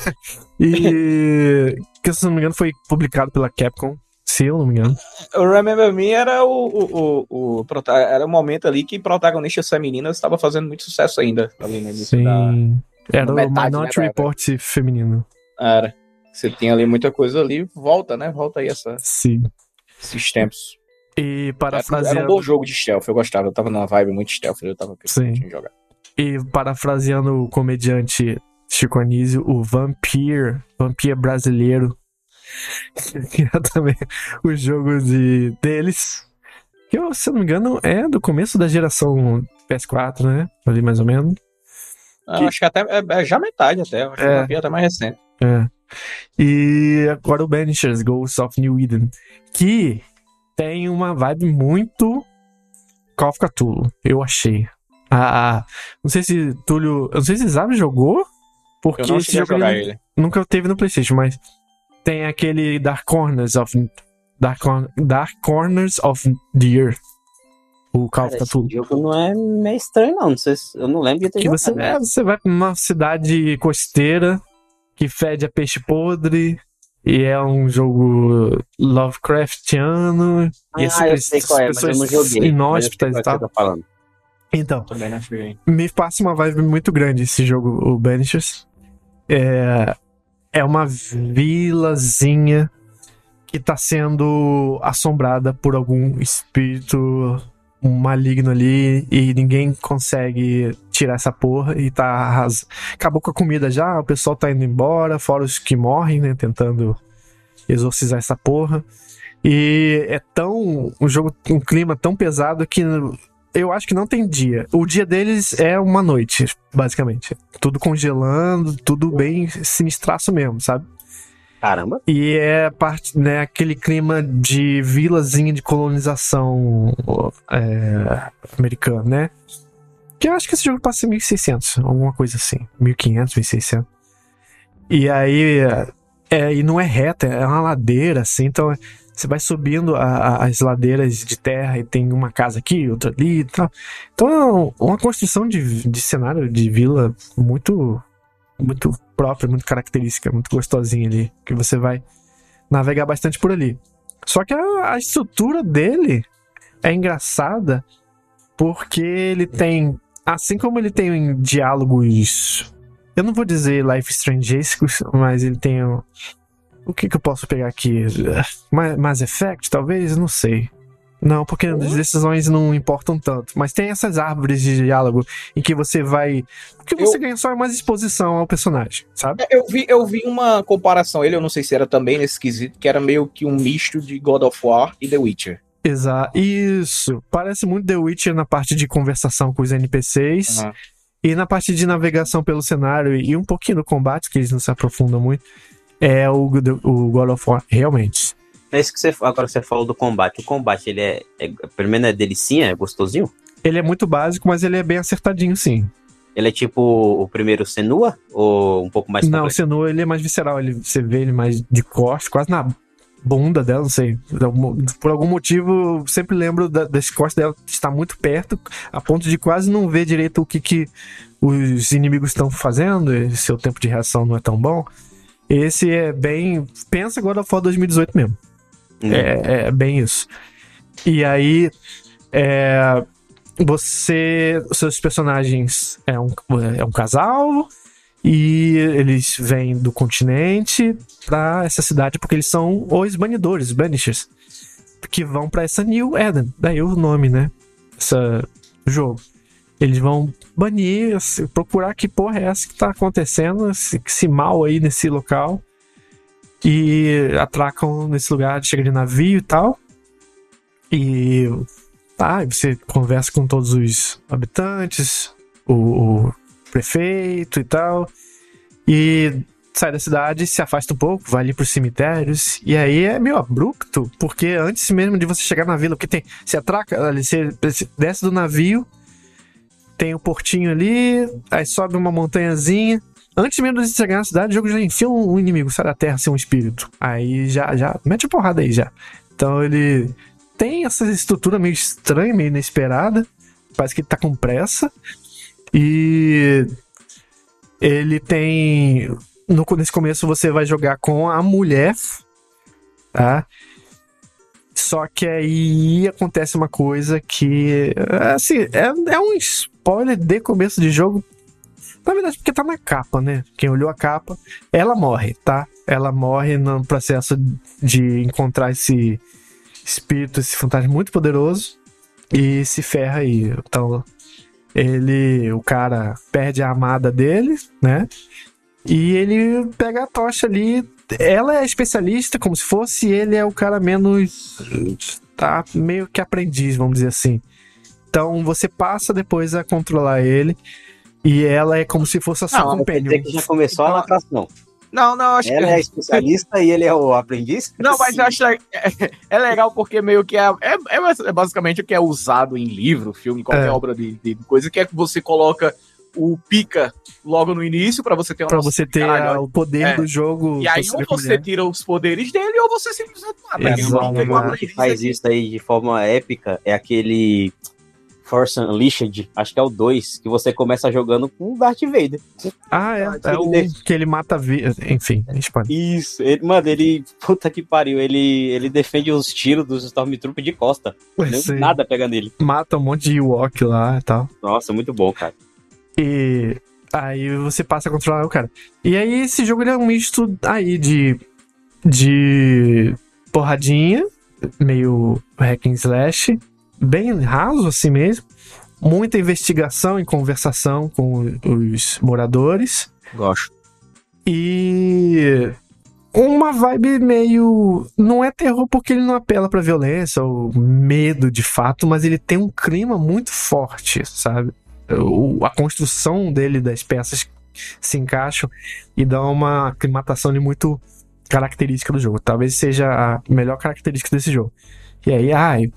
E que, se não me engano, foi publicado pela Capcom. Se eu não me engano. O Remember Me era o, o, o, o era o momento ali que protagonistas femininas estavam fazendo muito sucesso ainda. Ali no início da. Sim. Era o Minority né, Report feminino. Era. Você tinha ali muita coisa ali, volta, né? Volta aí essa, Sim. esses tempos. E Era, era parafraseando, um bom jogo de stealth, eu gostava. Eu tava numa vibe muito stealth, eu tava Sim. querendo jogar. e parafraseando o comediante Chico Anísio, o Vampir, Vampir brasileiro. Que é também o jogo de, deles. Que, eu, se eu não me engano, é do começo da geração PS4, né? Ali mais ou menos. Ah, Que- Acho que até é, é já metade até. Acho que É. o Vampir é até mais recente. É. E agora o Banishers Ghosts of New Eden, que tem uma vibe muito Call of Cthulhu, eu achei. Ah, ah, não sei se Túlio, eu não sei se Zab jogou, porque Eu não esse jogo jogar ele ele. nunca teve no PlayStation, mas tem aquele Dark Corners of Dark, Dark Corners of the Earth. O Call Cara, of esse Cthulhu. jogo não é meio estranho, não. Não sei se- eu não lembro de ter Que você, jogado. é, você vai pra uma cidade costeira que fede a peixe podre. E é um jogo Lovecraftiano. e as Ah, eu pessoas- sei qual é, mas eu não pessoas joguei. inóspitas e tal. que você tá falando. Então, me passa uma vibe muito grande esse jogo, o Banishers. É, é uma vilazinha que tá sendo assombrada por algum espírito maligno ali e ninguém consegue tirar essa porra e tá arras... acabou com a comida já, o pessoal tá indo embora, fora os que morrem, né, tentando exorcizar essa porra. E é tão um jogo um clima tão pesado que eu acho que não tem dia. O dia deles é uma noite, basicamente. Tudo congelando, tudo bem sinistraço mesmo, sabe? Caramba. E é parte, né, aquele clima de vilazinha de colonização é, americana, né? Que eu acho que esse jogo passa em 1600, alguma coisa assim. 1500, 1600. E aí. É, e não é reta, é uma ladeira, assim, então você vai subindo a, a, as ladeiras de terra e tem uma casa aqui, outra ali e tal. Então é uma construção de, de cenário de vila muito muito própria, muito característica, muito gostosinha ali, que você vai navegar bastante por ali. Só que a, a estrutura dele é engraçada porque ele tem, assim como ele tem diálogos, eu não vou dizer life strangescos, mas ele tem o, o que que eu posso pegar aqui? Mass Effect, talvez, não sei. Não, porque as decisões não importam tanto. Mas tem essas árvores de diálogo em que você vai. O que você eu... ganha só é mais exposição ao personagem, sabe? É, eu vi, eu vi uma comparação, ele, eu não sei se era também nesse quesito, que era meio que um misto de God of War e The Witcher. Exato. Isso. Parece muito The Witcher na parte de conversação com os NPCs. Uhum. E na parte de navegação pelo cenário e um pouquinho do combate, que eles não se aprofundam muito, é o, o God of War, realmente. É isso que você agora você falou do combate. O combate, ele é, é pelo menos é delicinha, é gostosinho? Ele é muito básico, mas ele é bem acertadinho, sim. Ele é tipo o primeiro Senua? Ou um pouco mais Não, o Senua ele é mais visceral. Ele, você vê ele mais de costas, quase na bunda dela, não sei. Por algum motivo, sempre lembro da, das costas dela estar muito perto, a ponto de quase não ver direito o que, que os inimigos estão fazendo, e seu tempo de reação não é tão bom. Esse é bem. Pensa agora for 2018 mesmo. Hum. É, é, bem isso. E aí, é, você. Seus personagens é um, é um casal. E eles vêm do continente pra essa cidade porque eles são os banidores, banishers. Que vão para essa New Eden. Daí o nome, né? Essa jogo. Eles vão banir, procurar que porra é essa que tá acontecendo, esse, esse mal aí nesse local e atracam nesse lugar, chega de navio e tal. E tá, você conversa com todos os habitantes, o, o prefeito e tal. E sai da cidade, se afasta um pouco, vai ali pros cemitérios. E aí é meio abrupto, porque antes mesmo de você chegar na vila, porque tem. Você atraca, ali, você desce do navio, tem o um portinho ali, aí sobe uma montanhazinha. Antes mesmo de chegar na cidade, o jogo já enfia um inimigo, sai da terra ser um espírito. Aí já, já mete a porrada aí já. Então ele tem essa estrutura meio estranha, meio inesperada. Parece que ele tá com pressa. E ele tem. No, nesse começo você vai jogar com a mulher, tá? Só que aí acontece uma coisa que. Assim, é, é um spoiler de começo de jogo na verdade, porque tá na capa, né? Quem olhou a capa, ela morre, tá? Ela morre no processo de encontrar esse espírito, esse fantasma muito poderoso e se ferra aí. Então, ele, o cara perde a amada dele, né? E ele pega a tocha ali. Ela é especialista, como se fosse, ele é o cara menos. tá meio que aprendiz, vamos dizer assim. Então você passa depois a controlar ele. E ela é como se fosse a sua não, que já começou então, a lacração. Não, não, acho ela que. Ela é especialista e ele é o aprendiz? Não, mas eu acho é, é, legal porque meio que é, é, é, basicamente o que é usado em livro, filme, qualquer é. obra de, de, coisa, que é que você coloca o pica logo no início para você ter uma Pra você ter caralho, o poder é. do jogo. E aí ou você tira os poderes dele ou você simplesmente mata. Exato. que faz isso aí de forma épica é aquele Force Unleashed, acho que é o 2, que você começa jogando com o Darth Vader. Ah, é. É o que ele mata. Vi... Enfim, Isso, ele, mano, ele. Puta que pariu. Ele, ele defende os tiros dos Stormtroopers de costa. Nada pega nele. Mata um monte de Ewok lá e tal. Nossa, muito bom, cara. E. Aí você passa a controlar o cara. E aí esse jogo ele é um misto aí de. de. porradinha, meio hack and slash bem raso assim mesmo. Muita investigação e conversação com os moradores. Gosto. E uma vibe meio. Não é terror porque ele não apela pra violência ou medo de fato, mas ele tem um clima muito forte, sabe? O, a construção dele, das peças se encaixam e dá uma aclimatação de muito característica do jogo. Talvez seja a melhor característica desse jogo. E aí, ai.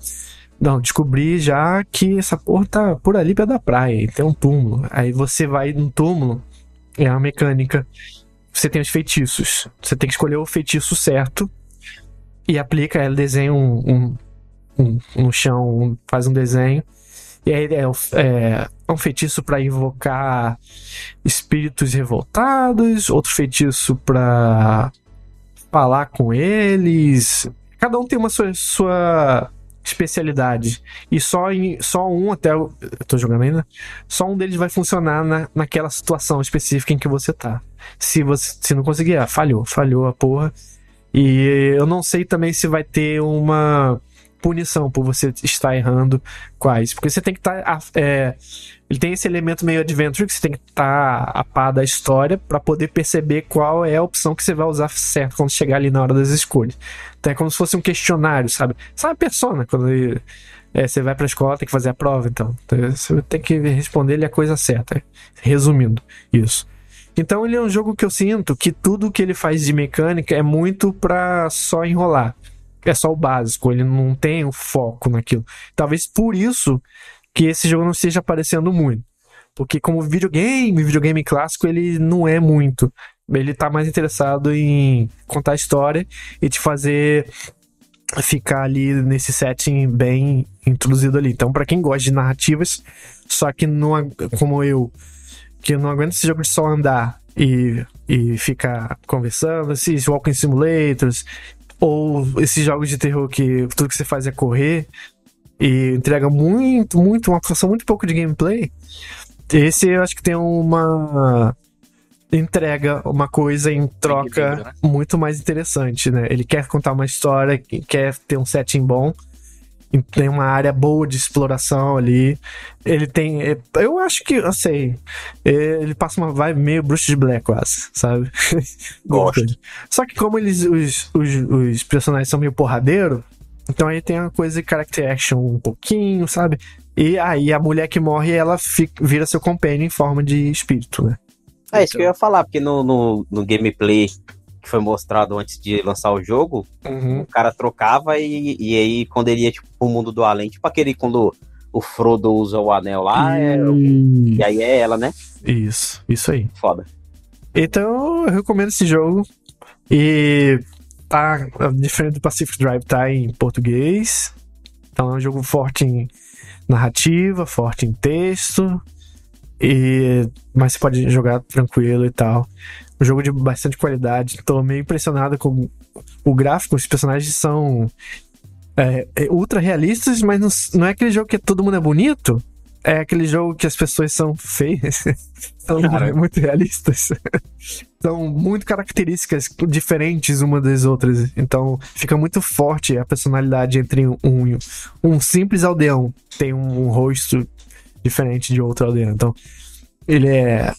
Não, descobri já que essa porra tá por ali perto da praia, tem um túmulo. Aí você vai no túmulo, é uma mecânica você tem os feitiços. Você tem que escolher o feitiço certo e aplica, ela desenha um, um, um, no chão, faz um desenho. E aí é, é, é um feitiço para invocar espíritos revoltados, outro feitiço para falar com eles. Cada um tem uma sua, sua especialidade. E só, em, só um, até eu tô jogando ainda, só um deles vai funcionar na, naquela situação específica em que você tá. Se você se não conseguir, ah, falhou, falhou a porra. E eu não sei também se vai ter uma punição por você estar errando quais. Porque você tem que estar. Tá, é, ele tem esse elemento meio adventure que você tem que estar tá a par da história para poder perceber qual é a opção que você vai usar certo quando chegar ali na hora das escolhas. É como se fosse um questionário, sabe? Sabe a persona, quando ele, é, você vai pra escola, tem que fazer a prova, então. então você tem que responder ele a coisa certa. Resumindo, isso. Então ele é um jogo que eu sinto que tudo que ele faz de mecânica é muito pra só enrolar é só o básico, ele não tem o foco naquilo. Talvez por isso que esse jogo não esteja aparecendo muito. Porque como videogame, videogame clássico, ele não é muito. Ele tá mais interessado em contar a história e te fazer ficar ali nesse setting bem introduzido ali. Então, para quem gosta de narrativas, só que não como eu, que não aguenta esse jogo de só andar e, e ficar conversando, esses walking simulators, ou esses jogos de terror que tudo que você faz é correr e entrega muito, muito, uma função muito pouco de gameplay. Esse eu acho que tem uma entrega uma coisa em troca né? muito mais interessante, né? Ele quer contar uma história, quer ter um setting bom tem uma área boa de exploração ali. Ele tem. É, eu acho que, eu sei. Ele passa uma vibe meio Bruce de Black, quase, sabe? Gosto. Só que como eles, os, os, os personagens são meio porradeiro, então aí tem uma coisa de character action um pouquinho, sabe? E aí a mulher que morre, ela fica, vira seu companion em forma de espírito, né? É isso que eu ia falar, porque no, no, no gameplay que foi mostrado antes de lançar o jogo, uhum. o cara trocava e, e aí quando ele ia tipo, pro mundo do além, tipo aquele quando o Frodo usa o anel lá, é, e aí é ela, né? Isso, isso aí. Foda. Então eu recomendo esse jogo. E tá diferente do Pacific Drive, tá em português. Então é um jogo forte em narrativa, forte em texto. E mas você pode jogar tranquilo e tal. Um jogo de bastante qualidade. Tô meio impressionado com o gráfico. Os personagens são é, é ultra realistas, mas não, não, é aquele jogo que todo mundo é bonito. É aquele jogo que as pessoas são feias. são muito realistas. são muito características diferentes uma das outras. Então fica muito forte a personalidade entre um, um, um simples aldeão. Tem um, um rosto diferente de outro aldeão. Então ele é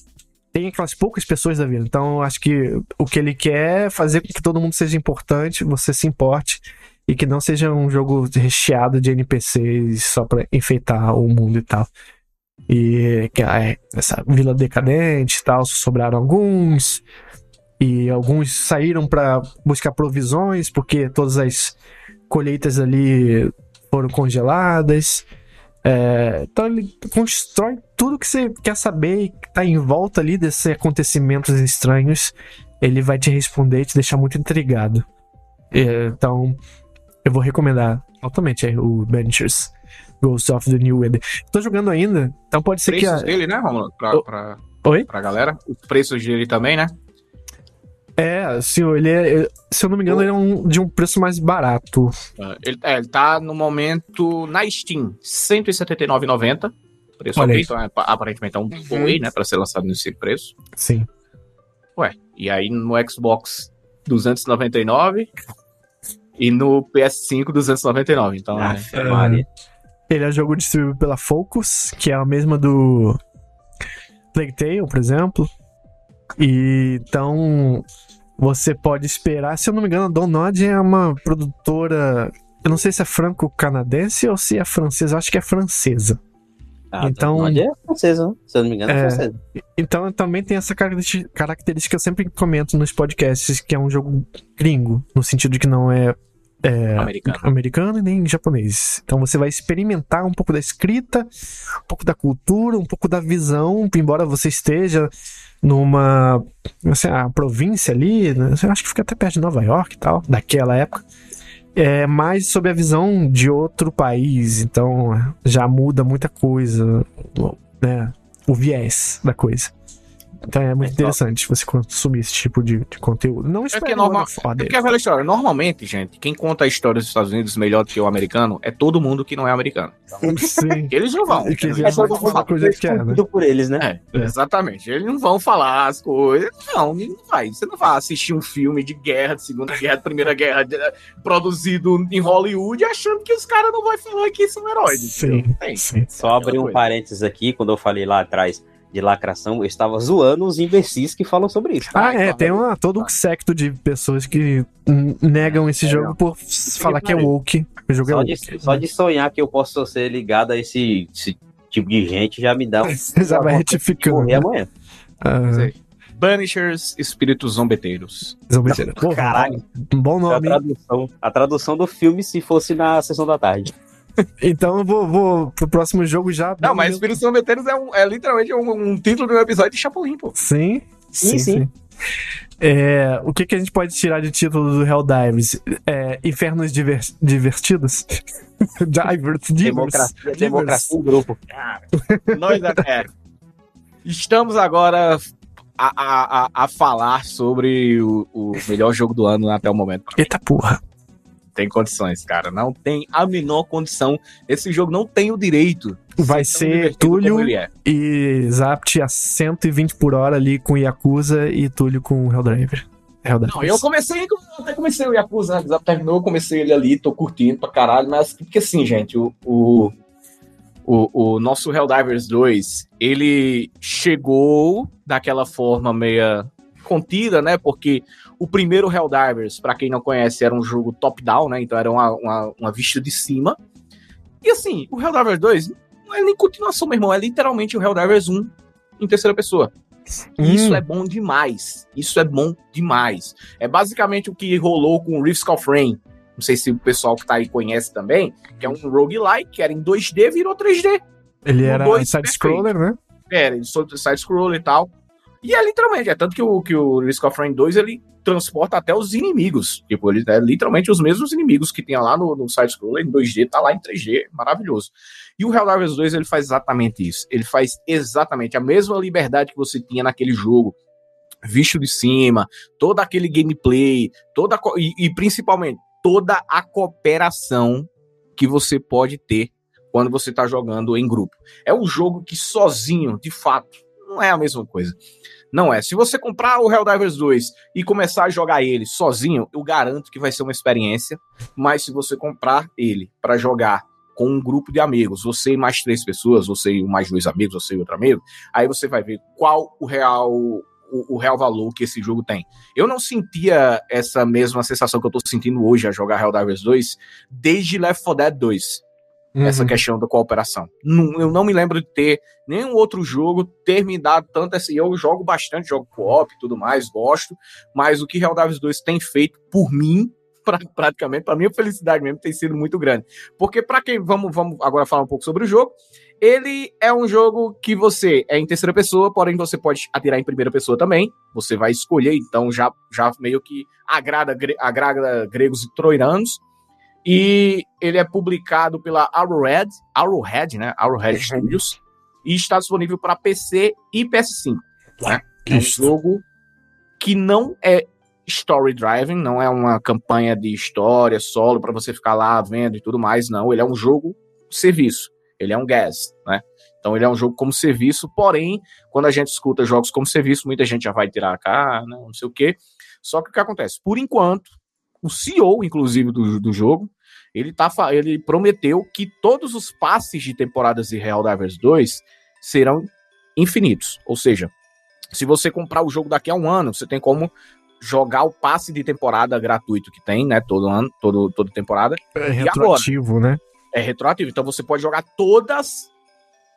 tem aquelas poucas pessoas da vida. Então, acho que o que ele quer é fazer com que todo mundo seja importante, você se importe e que não seja um jogo recheado de NPCs só para enfeitar o mundo e tal. E que é essa vila decadente e tal, sobraram alguns e alguns saíram para buscar provisões porque todas as colheitas ali foram congeladas. É, então ele constrói tudo que você quer saber e que tá em volta ali desses acontecimentos estranhos. Ele vai te responder e te deixar muito intrigado. É, então, eu vou recomendar altamente é, o Ventures Ghost of the New Eden. Tô jogando ainda, então pode ser preços que. Os preços dele, né, Romulo? Pra, pra, Oi? Pra galera. Os preços dele também, né? É, senhor, ele é. Se eu não me engano, ele é um, de um preço mais barato. É, ele, é, ele tá no momento na Steam, R$ 179,90. Preço ok, então é, aparentemente é um uhum. Way, né? Pra ser lançado nesse preço. Sim. Ué, e aí no Xbox 299 e no PS5 299. Então ah, é, é, Ele é jogo distribuído pela Focus, que é a mesma do Plague Tale, por exemplo. E então você pode esperar. Se eu não me engano, a Donod é uma produtora. Eu não sei se é franco-canadense ou se é francesa. Eu acho que é francesa. Ah, então, Donod é francesa, né? se eu não me engano, é, é francesa. Então também tem essa característica que eu sempre comento nos podcasts, que é um jogo gringo, no sentido de que não é é, Americano. americano e nem japonês. Então você vai experimentar um pouco da escrita, um pouco da cultura, um pouco da visão, embora você esteja numa assim, a província ali, né? acho que fica até perto de Nova York e tal, daquela época. É mais sobre a visão de outro país, então já muda muita coisa, né? O viés da coisa. Então é muito É só- interessante você consumir esse tipo de, de conteúdo. Não É espere que normal, é dele. porque é aquela história. Normalmente, gente, quem conta a história dos Estados Unidos melhor do que o americano é todo mundo que não é americano. Sim. Eles não vão. Que eles É vão todo falar mundo o jeito que é, né? por eles, né? É, exatamente. Eles não vão falar as coisas. Não, não vai. Você não vai assistir um filme de guerra, de Segunda Guerra, de Primeira Guerra, de- produzido em Hollywood, achando que os caras não vão falar que são heróis. Sim, sim. Só abrir um coisa. parênteses aqui, quando eu falei lá atrás de lacração, eu estava zoando os imbecis que falam sobre isso. Ah, Ah, é, tem uma, todo um secto de pessoas que negam esse É, jogo não. por falar que é woke. O jogo é Só woke. de, só de sonhar que eu posso ser ligado a esse, esse tipo de gente já me dá um. Já vai retificando. Morrer amanhã. Sei. Banishers, espíritos zombeteiros. zombeteira. Porra, Caralho. Um bom A nome. hein? tradução, a tradução do filme se fosse na sessão da tarde. Então eu vou, vou pro próximo jogo já. Não, mas espíritos zombeteiros é, um- é literalmente um, um título de um episódio de Chapolin, pô. Sim, sim, Sim, sim. sim. É, o que, que a gente pode tirar de título do Helldivers? É, infernos diver- divertidos? Divers, divers. Democracia, democracia em grupo. Nós é. Estamos agora a, a, a, a falar sobre o, o melhor jogo do ano até o momento. Eita porra. Tem condições, cara. Não tem a menor condição. Esse jogo não tem o direito. Vai ser Túlio é. e Zapt a 120 por hora ali com Yakuza e Túlio com Helldriver. Helldivers. Não, eu comecei, eu até comecei o Yakuza, já terminou, eu comecei ele ali, tô curtindo pra caralho, mas porque assim, gente, o, o, o, o nosso Helldivers 2, ele chegou daquela forma meia contida, né? Porque o primeiro Helldivers, pra quem não conhece, era um jogo top-down, né? Então era uma, uma, uma vista de cima. E assim, o Helldivers 2 não é nem continuação, meu irmão, é literalmente o Helldivers 1 em terceira pessoa. Isso Hum. é bom demais. Isso é bom demais. É basicamente o que rolou com o Rift of Rain. Não sei se o pessoal que tá aí conhece também, que é um roguelike, que era em 2D, virou 3D. Ele o era side-scroller, né? Era, ele só side-scroller e tal. E é literalmente, é tanto que o, que o Risk of Rain 2, ele transporta até os inimigos. Tipo, ele é literalmente os mesmos inimigos que tinha lá no, no side-scroller em 2D, tá lá em 3D, maravilhoso. E o Helldivers 2, ele faz exatamente isso. Ele faz exatamente a mesma liberdade que você tinha naquele jogo. Visto de cima, todo aquele gameplay, toda e, e principalmente toda a cooperação que você pode ter quando você tá jogando em grupo. É um jogo que sozinho, de fato, não é a mesma coisa. Não é. Se você comprar o Helldivers 2 e começar a jogar ele sozinho, eu garanto que vai ser uma experiência. Mas se você comprar ele para jogar com um grupo de amigos, você e mais três pessoas, você e mais dois amigos, você e outro amigo, aí você vai ver qual o real o, o real valor que esse jogo tem. Eu não sentia essa mesma sensação que eu tô sentindo hoje a jogar Helldivers 2 desde Left 4 Dead 2 essa Uhum. questão da cooperação. Não- eu não me lembro de ter nenhum outro jogo ter me dado tanto assim. Eu jogo bastante, jogo co-op e tudo mais, gosto, mas o que Helldivers 2 tem feito por mim, pra, praticamente, para minha felicidade mesmo, tem sido muito grande. Porque para quem, vamos, vamos agora falar um pouco sobre o jogo, ele é um jogo que você é em terceira pessoa, porém você pode atirar em primeira pessoa também. Você vai escolher, então já, já meio que agrada, agrada gregos e troianos. E ele é publicado pela Arrowhead, Arrowhead, né? Arrowhead Studios, e está disponível para PC e PS5. Né? É um jogo que não é story driving, não é uma campanha de história solo para você ficar lá vendo e tudo mais, não. Ele é um jogo serviço. Ele é um gas, né? Então ele é um jogo como serviço, porém, quando a gente escuta jogos como serviço, muita gente já vai tirar a cara, não sei o quê. Só que o que acontece? Por enquanto, o CEO, inclusive, do, do jogo, ele, tá, ele prometeu que todos os passes de temporadas de Helldivers 2 serão infinitos. Ou seja, se você comprar o jogo daqui a um ano, você tem como jogar o passe de temporada gratuito que tem, né? Todo ano, todo, toda temporada. É retroativo, né? É retroativo. Então você pode jogar todas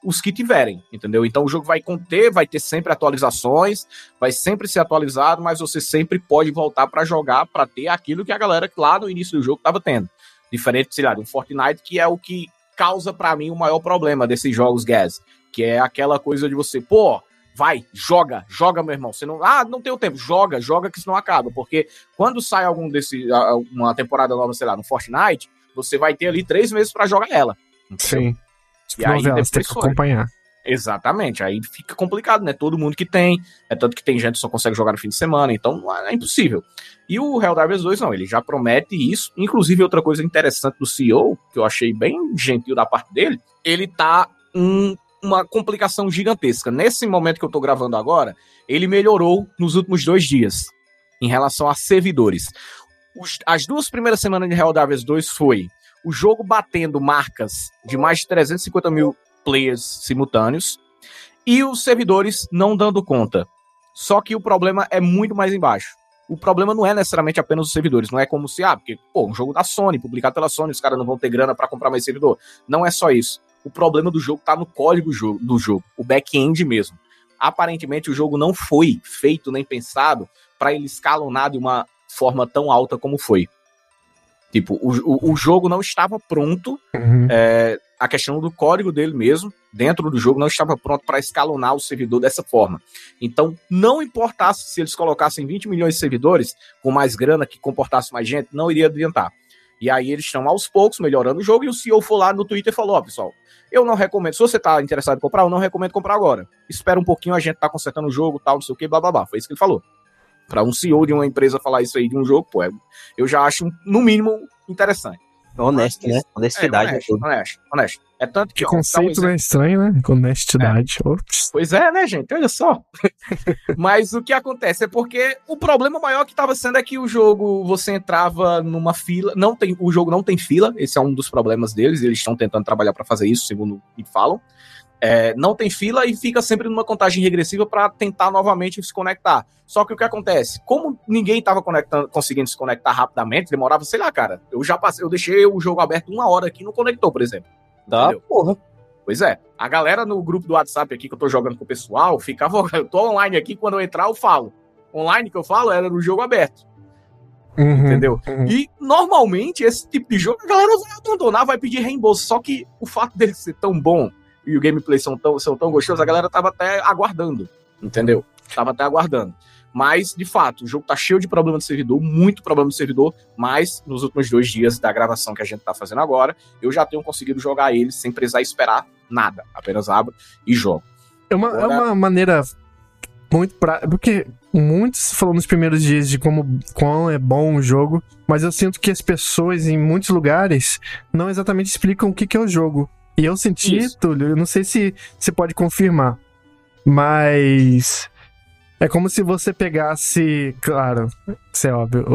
os que tiverem, entendeu? Então o jogo vai conter, vai ter sempre atualizações, vai sempre ser atualizado, mas você sempre pode voltar para jogar para ter aquilo que a galera lá no início do jogo estava tendo. Diferente, sei lá, de um Fortnite, que é o que causa para mim o maior problema desses jogos Gas, que é aquela coisa de você, pô, vai, joga, joga, meu irmão. Você não, ah, não tem o tempo, joga, joga que isso não acaba, porque quando sai algum desse, uma temporada nova, sei lá, no Fortnite, você vai ter ali três meses para jogar ela. Sim. Tipo, e aí depois tem que acompanhar. Exatamente, aí fica complicado, né? Todo mundo que tem, é tanto que tem gente que só consegue jogar no fim de semana, então é impossível. E o Helldivers 2 não, ele já promete isso. Inclusive, outra coisa interessante do CEO, que eu achei bem gentil da parte dele, ele tá um, uma complicação gigantesca. Nesse momento que eu tô gravando agora, ele melhorou nos últimos dois dias em relação a servidores. Os, as duas primeiras semanas de Helldivers 2 foi o jogo batendo marcas de mais de 350 mil players simultâneos e os servidores não dando conta. Só que o problema é muito mais embaixo. O problema não é necessariamente apenas os servidores, não é como se, ah, porque, pô, um jogo da Sony, publicado pela Sony, os caras não vão ter grana para comprar mais servidor. Não é só isso. O problema do jogo tá no código do jogo, o back-end mesmo. Aparentemente, o jogo não foi feito nem pensado para ele escalonar de uma forma tão alta como foi. Tipo, o, o, jogo não estava pronto. Uhum. É, a questão do código dele mesmo, dentro do jogo, não estava pronto para escalonar o servidor dessa forma. Então, não importasse se eles colocassem 20 milhões de servidores, com mais grana, que comportasse mais gente, não iria adiantar. E aí eles estão aos poucos melhorando o jogo, e o CEO foi lá no Twitter e falou: Ó, oh, pessoal, eu não recomendo. Se você está interessado em comprar, eu não recomendo comprar agora. Espera um pouquinho, a gente tá consertando o jogo, tal, não sei o que, blá blá blá. Foi isso que ele falou. Para um CEO de uma empresa falar isso aí de um jogo, pô, é, eu já acho, no mínimo, interessante. Honesto, né? Honestidade. É, honesto, honesto, honesto, É tanto que. Que conceito um é estranho, né? Honestidade. É. Pois é, né, gente? Olha só. Mas o que acontece é porque o problema maior que estava sendo é que o jogo você entrava numa fila. Não tem, o jogo não tem fila. Esse é um dos problemas deles. Eles estão tentando trabalhar para fazer isso, segundo me falam. É, não tem fila e fica sempre numa contagem regressiva para tentar novamente se conectar. Só que o que acontece? Como ninguém estava conseguindo se conectar rapidamente, demorava, sei lá, cara. Eu já passei, eu deixei o jogo aberto uma hora aqui e não conectou, por exemplo. Tá, porra. Pois é. A galera no grupo do WhatsApp aqui que eu tô jogando com o pessoal, ficava. Eu tô online aqui, quando eu entrar, eu falo. Online que eu falo era no jogo aberto. Uhum, entendeu? Uhum. E normalmente esse tipo de jogo a galera vai abandonar, vai pedir reembolso. Só que o fato dele ser tão bom e o gameplay são tão, são tão gostosos, a galera tava até aguardando, entendeu? Tava até aguardando. Mas, de fato, o jogo tá cheio de problema de servidor, muito problema de servidor, mas nos últimos dois dias da gravação que a gente tá fazendo agora, eu já tenho conseguido jogar ele sem precisar esperar nada. Apenas abro e jogo. É uma, é agora... é uma maneira muito pra... Porque muitos falam nos primeiros dias de como quão é bom o jogo, mas eu sinto que as pessoas em muitos lugares não exatamente explicam o que, que é o jogo. E eu senti, Isso. Túlio, eu não sei se você pode confirmar, mas é como se você pegasse, claro, isso é óbvio,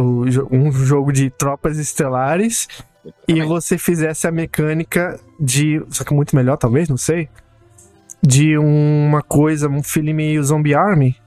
um jogo de tropas estelares e você fizesse a mecânica de. Só que muito melhor, talvez, não sei. De uma coisa, um filme Zombie Army.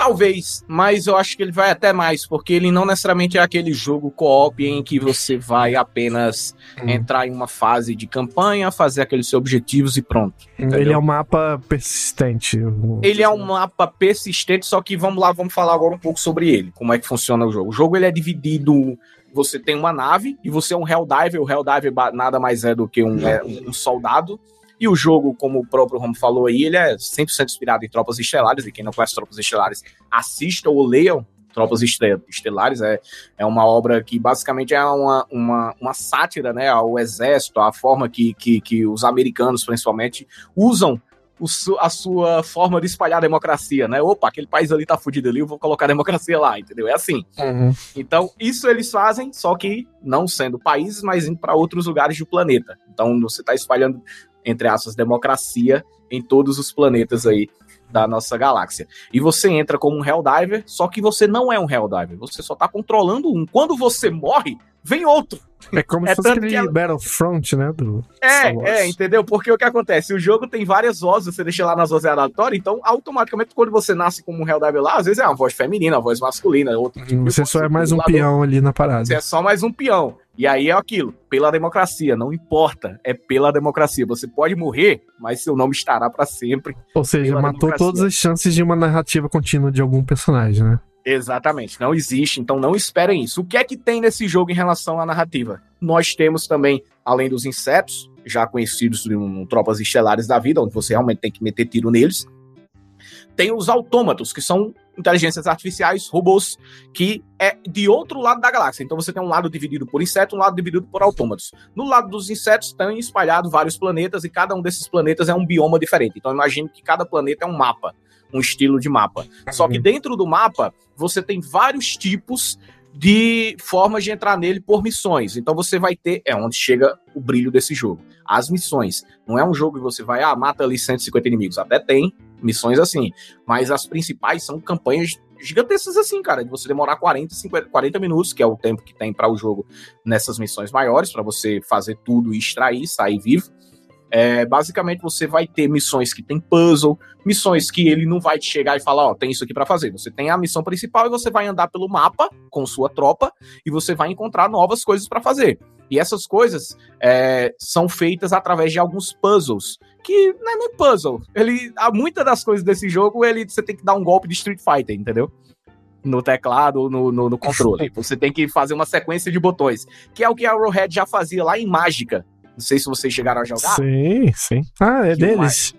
Talvez, mas eu acho que ele vai até mais, porque ele não necessariamente é aquele jogo co-op em que você vai apenas hum. entrar em uma fase de campanha, fazer aqueles seus objetivos e pronto. Entendeu? Ele é um mapa persistente. Ele é um mapa persistente, só que vamos lá, vamos falar agora um pouco sobre ele, como é que funciona o jogo. O jogo ele é dividido você tem uma nave e você é um Helldiver. O Helldiver nada mais é do que um, é, um soldado e o jogo, como o próprio Rom falou aí, ele é 100% inspirado em Tropas Estelares, e quem não conhece Tropas Estelares, assista ou leiam Tropas Estelares, é, é uma obra que basicamente é uma, uma, uma sátira né, ao exército, à forma que, que, que os americanos, principalmente, usam o, a sua forma de espalhar a democracia, né? Opa, aquele país ali tá fudido ali, eu vou colocar a democracia lá, entendeu? É assim. Uhum. Então, isso eles fazem, só que não sendo países, mas indo para outros lugares do planeta. Então, você tá espalhando entre aspas, democracia em todos os planetas aí da nossa galáxia. E você entra como um Helldiver, só que você não é um Helldiver, você só tá controlando um. Quando você morre, vem outro. É como É se fosse aquele que ela- Battlefront, né? Do. É, é, entendeu? Porque o que acontece? O jogo tem várias vozes, você deixa lá nas vozes aleatórias, então automaticamente quando você nasce como um Helldivers lá, às vezes é uma voz feminina, uma voz masculina, outro tipo de Você só é mais um peão ali na parada. Você é só mais um peão. E aí é aquilo, pela democracia, não importa, é pela democracia. Você pode morrer, mas seu nome estará pra sempre. Ou seja, matou democracia. todas as chances de uma narrativa contínua de algum personagem, né? Exatamente, não existe, então não esperem isso. O que é que tem nesse jogo em relação à narrativa? Nós temos também, além dos insetos, já conhecidos em tropas estelares da vida, onde você realmente tem que meter tiro neles, tem os autômatos, que são inteligências artificiais, robôs, que é de outro lado da galáxia. Então você tem um lado dividido por inseto, um lado dividido por autômatos. No lado dos insetos estão espalhados vários planetas, e cada um desses planetas é um bioma diferente. Então imagine que cada planeta é um mapa, um estilo de mapa. Só que dentro do mapa, você tem vários tipos de formas de entrar nele por missões. Então você vai ter, é onde chega o brilho desse jogo. As missões. Não é um jogo que você vai, ah, mata ali 150 inimigos. Até tem missões assim. Mas as principais são campanhas gigantescas assim, cara. De você demorar 40, 50, 40 minutos, que é o tempo que tem para o jogo nessas missões maiores, para você fazer tudo e extrair, sair vivo. É, basicamente você vai ter missões que tem puzzle, missões que ele não vai te chegar e falar, ó, tem isso aqui pra fazer. Você tem a missão principal e você vai andar pelo mapa com sua tropa e você vai encontrar novas coisas pra fazer. E essas coisas é, são feitas através de alguns puzzles, que não é nem puzzle. Ele, há muitas das coisas desse jogo, ele, você tem que dar um golpe de Street Fighter, entendeu? No teclado ou no, no, no controle. Você tem que fazer uma sequência de botões, que é o que a Arrowhead já fazia lá em Mágica. Não sei se vocês chegaram a jogar. Sim, sim. Ah, é Que deles.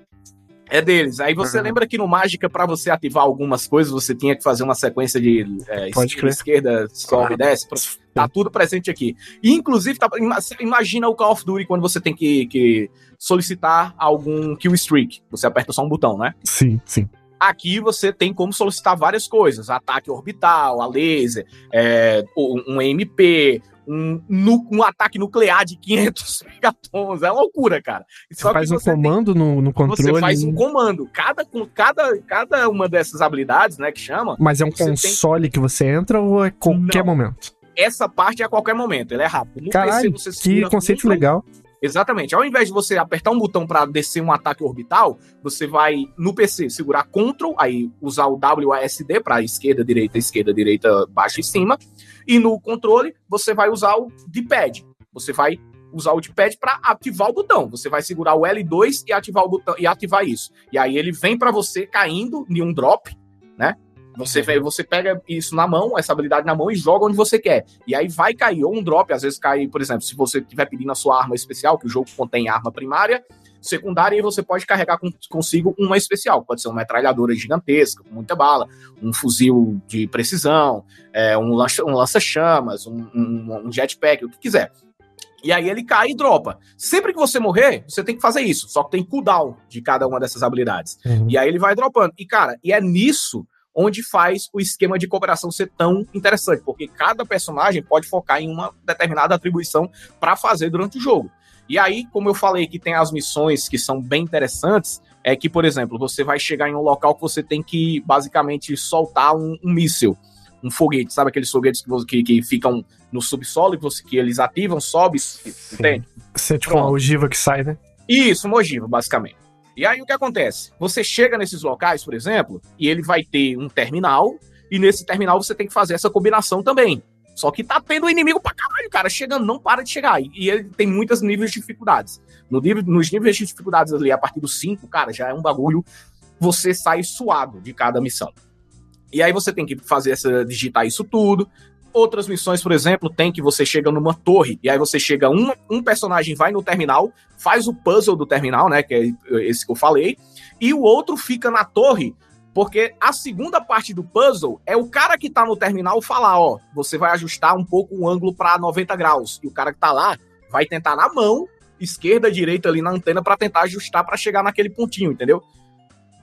É deles. Aí você Uhum. lembra que no Mágica, pra você ativar algumas coisas, você tinha que fazer uma sequência de é, Pode esquerda, crer. esquerda, sobe, desce. Tá tudo presente aqui. E, inclusive, tá- ima- imagina o Call of Duty quando você tem que, que solicitar algum kill streak. Você aperta só um botão, né? Sim, sim. Aqui você tem como solicitar várias coisas: ataque orbital, a laser, é, um MP, um, nu- um ataque nuclear de 500 megatons. É loucura, cara. Você Só faz um você tem- comando no, no controle. você faz um comando. Cada, cada, cada uma dessas habilidades, né, que chama, Mas é um você tem- console que você entra ou é qualquer Não. momento? essa parte é a qualquer momento. Ele é rápido. No Caralho, PC Que conceito legal. Exatamente. Ao invés de você apertar um botão para descer um ataque orbital, você vai no PC segurar Ctrl, aí usar o WASD para esquerda, direita, esquerda, direita, baixo e cima. E no controle, você vai usar o D-pad. Você vai usar o D-pad para ativar o botão. Você vai segurar o L2 e ativar o botão e ativar isso. E aí ele vem para você caindo em um drop, né? Você, vê- você pega isso na mão, essa habilidade na mão e joga onde você quer. E aí vai cair ou um drop, às vezes cai, por exemplo, se você estiver pedindo a sua arma especial, que o jogo contém arma primária, secundária, e você pode carregar com- consigo uma especial. Pode ser uma metralhadora gigantesca, com muita bala, um fuzil de precisão, é, um um lança-chamas, um, um, um jetpack, o que quiser. E aí ele cai e dropa. Sempre que você morrer, você tem que fazer isso. Só que tem cooldown de cada uma dessas habilidades. Uhum. E aí ele vai dropando. E, cara, e é nisso onde faz o esquema de cooperação ser tão interessante, porque cada personagem pode focar em uma determinada atribuição para fazer durante o jogo. E aí, como eu falei que tem as missões que são bem interessantes, é que, por exemplo, você vai chegar em um local que você tem que basicamente soltar um, um míssil, um foguete, sabe aqueles foguetes que, que, que ficam no subsolo, que, você, que eles ativam, sobe, entende? Você é tipo uma Pronto. ogiva que sai, né? Isso, uma ogiva, basicamente. E aí o que acontece? Você chega nesses locais, por exemplo, e ele vai ter um terminal, e nesse terminal você tem que fazer essa combinação também. Só que tá tendo inimigo pra caralho, cara. Chegando, não para de chegar. E, ele tem muitos níveis de dificuldades. No nível, nos níveis de dificuldades ali, a partir do 5, cara, já é um bagulho. Você sai suado de cada missão. E aí você tem que fazer essa, digitar isso tudo. Outras missões, por exemplo, tem que você chega numa torre, e aí você chega, um, um personagem vai no terminal, faz o puzzle do terminal, né? Que é esse que eu falei, e o outro fica na torre, porque a segunda parte do puzzle é o cara que tá no terminal falar, ó, você vai ajustar um pouco o ângulo para 90 graus, e o cara que tá lá vai tentar na mão, esquerda, direita ali na antena para tentar ajustar para chegar naquele pontinho, entendeu?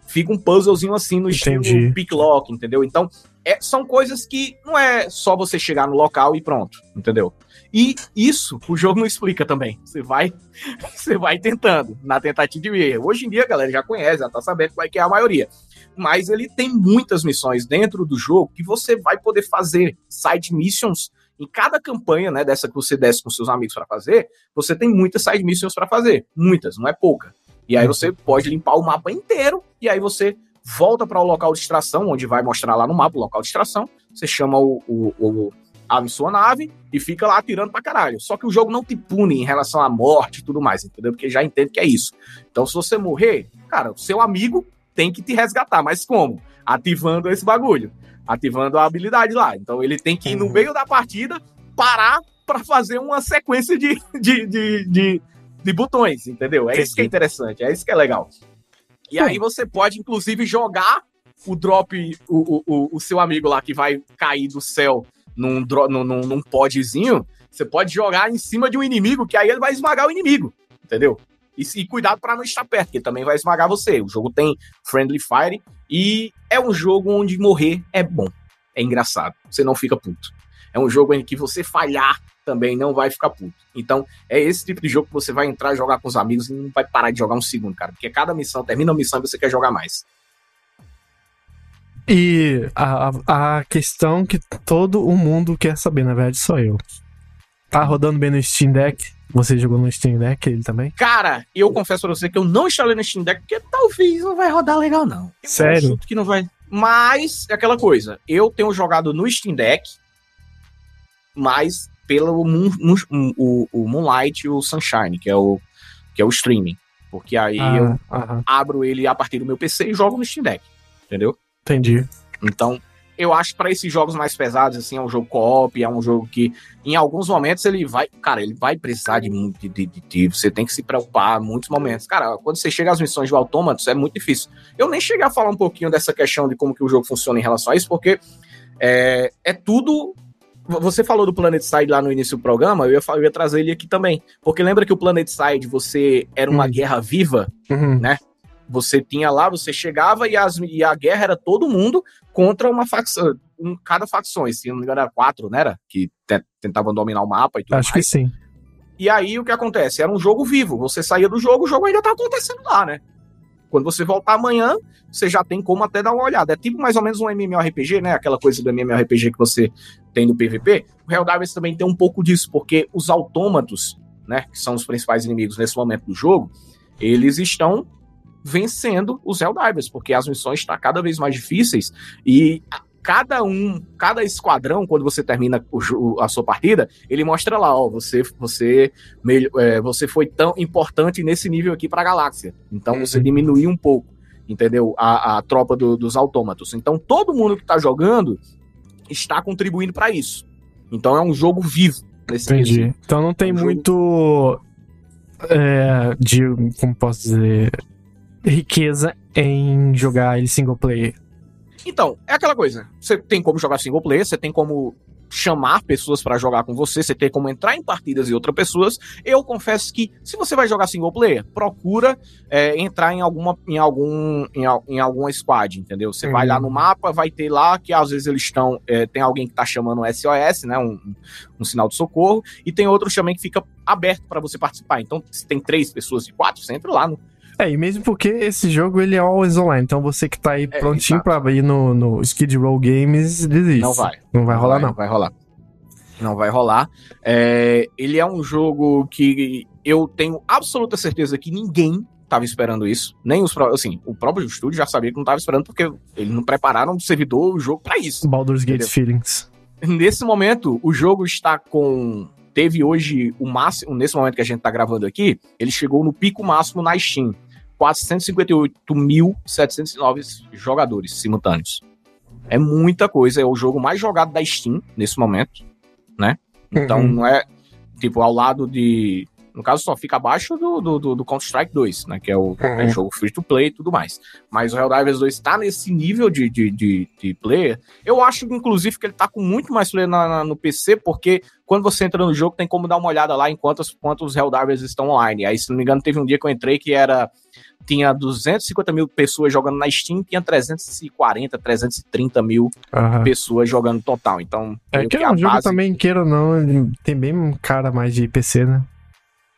Fica um puzzlezinho assim no Entendi. estilo pick lock, entendeu? Então, é, são coisas que não é só você chegar no local e pronto, entendeu? E isso o jogo não explica também. Você vai, você vai tentando, na tentativa de erro. Hoje em dia a galera já conhece, já tá sabendo qual é que é a maioria. Mas ele tem muitas missões dentro do jogo que você vai poder fazer side missions Em cada campanha, né, dessa que você desce com seus amigos para fazer, você tem muitas side missions para fazer. Muitas, não é pouca. E aí você pode limpar o mapa inteiro, e aí você volta para o local de extração, onde vai mostrar lá no mapa o local de extração. Você chama o, o, o a sua nave e fica lá atirando pra caralho. Só que o jogo não te pune em relação à morte e tudo mais, entendeu? Porque já entende que é isso. Então, se você morrer, cara, o seu amigo tem que te resgatar. Mas como? Ativando esse bagulho. Ativando a habilidade lá. Então, ele tem que ir no uhum. meio da partida, parar para fazer uma sequência de, de, de, de, de botões, entendeu? É isso que é interessante, é isso que é legal. E aí você pode, inclusive, jogar o drop, o, o, o seu amigo lá que vai cair do céu num, num, num, num podzinho, você pode jogar em cima de um inimigo, que aí ele vai esmagar o inimigo, entendeu? E, e cuidado para não estar perto, que ele também vai esmagar você. O jogo tem Friendly Fire e é um jogo onde morrer é bom, é engraçado, você não fica puto. É um jogo em que você falhar também não vai ficar puto. Então, é esse tipo de jogo que você vai entrar jogar com os amigos e não vai parar de jogar um segundo, cara. Porque cada missão, termina a missão e você quer jogar mais. E a, a questão que todo o mundo quer saber, na verdade, sou eu. Tá rodando bem no Steam Deck? Você jogou no Steam Deck ele também? Cara, eu confesso pra você que eu não instalei no Steam Deck porque talvez não vai rodar legal, não. Eu Sério? Que não vai. Mas é aquela coisa. Eu tenho jogado no Steam Deck, mas pelo Moon, o, o Moonlight e o Sunshine, que é o, que é o streaming. Porque aí ah, eu abro ele a partir do meu PC e jogo no Steam Deck. Entendeu? Entendi. Então, eu acho que para esses jogos mais pesados, assim, é um jogo co-op, é um jogo que, em alguns momentos, ele vai. Cara, ele vai precisar de muito. De, de, de, você tem que se preocupar em muitos momentos. Cara, quando você chega às missões de autômatos, é muito difícil. Eu nem cheguei a falar um pouquinho dessa questão de como que o jogo funciona em relação a isso, porque é, é tudo. Você falou do Planet Side lá no início do programa, eu ia, eu ia trazer ele aqui também. Porque lembra que o Planet Side você era uma hum. guerra viva, uhum. né? Você tinha lá, você chegava e, as, e a guerra era todo mundo contra uma facção, um, cada facção. Se não me engano, era quatro, né? Era? Que tentavam dominar o mapa e tudo Acho mais. que sim. E aí o que acontece? Era um jogo vivo. Você saía do jogo, o jogo ainda tá acontecendo lá, né? Quando você voltar amanhã, você já tem como até dar uma olhada. É tipo mais ou menos um MMORPG, né? Aquela coisa do MMORPG que você tem no PVP. O Helldivers também tem um pouco disso, porque os autômatos, né? Que são os principais inimigos nesse momento do jogo, eles estão vencendo os Helldivers, porque as missões estão cada vez mais difíceis e cada um, cada esquadrão, quando você termina o, a sua partida, ele mostra lá, ó, você você é, você foi tão importante nesse nível aqui para a galáxia. Então uhum. você diminuiu um pouco, entendeu? A, a tropa do, dos autômatos. Então todo mundo que está jogando está contribuindo para isso. Então é um jogo vivo nesse Entendi. Então não tem é um muito é, de como posso dizer riqueza em jogar ele single player. Então, é aquela coisa. Você tem como jogar single player, você tem como chamar pessoas para jogar com você, você tem como entrar em partidas e outras pessoas. Eu confesso que se você vai jogar single player, procura é, entrar em alguma em algum em, em alguma squad, entendeu? Você uhum. vai lá no mapa, vai ter lá que às vezes eles estão é, tem alguém que tá chamando SOS, né, um, um sinal de socorro, e tem outros também que fica aberto para você participar. Então, se tem três pessoas de quatro, você entra lá no é, e mesmo porque esse jogo ele é always online, então você que tá aí é, prontinho exato. pra ir no, no Skid Row Games, desiste. Não vai. Não vai rolar, não. Não vai rolar. Não vai rolar. É, ele é um jogo que eu tenho absoluta certeza que ninguém tava esperando isso. Nem os assim, o próprio estúdio já sabia que não tava esperando porque eles não prepararam o servidor, o jogo para isso. Baldur's Gate Feelings. Nesse momento, o jogo está com teve hoje o máximo, nesse momento que a gente tá gravando aqui, ele chegou no pico máximo na Steam. 458.709 jogadores simultâneos. É muita coisa, é o jogo mais jogado da Steam nesse momento, né? Então uhum. não é tipo ao lado de. No caso, só fica abaixo do, do, do Counter-Strike 2, né? Que é o uhum. é jogo free to play e tudo mais. Mas o Helldivers 2 está nesse nível de, de, de, de, player. Eu acho, inclusive, que ele tá com muito mais player na, na, no PC, porque quando você entra no jogo, tem como dar uma olhada lá em quantos, quantos Helldivers estão online. Aí, se não me engano, teve um dia que eu entrei que era tinha 250 mil pessoas jogando na Steam, tinha 340, 330 mil uhum. pessoas jogando total. Então, é que, que é um jogo também, queira ou não, tem bem um cara mais de PC, né?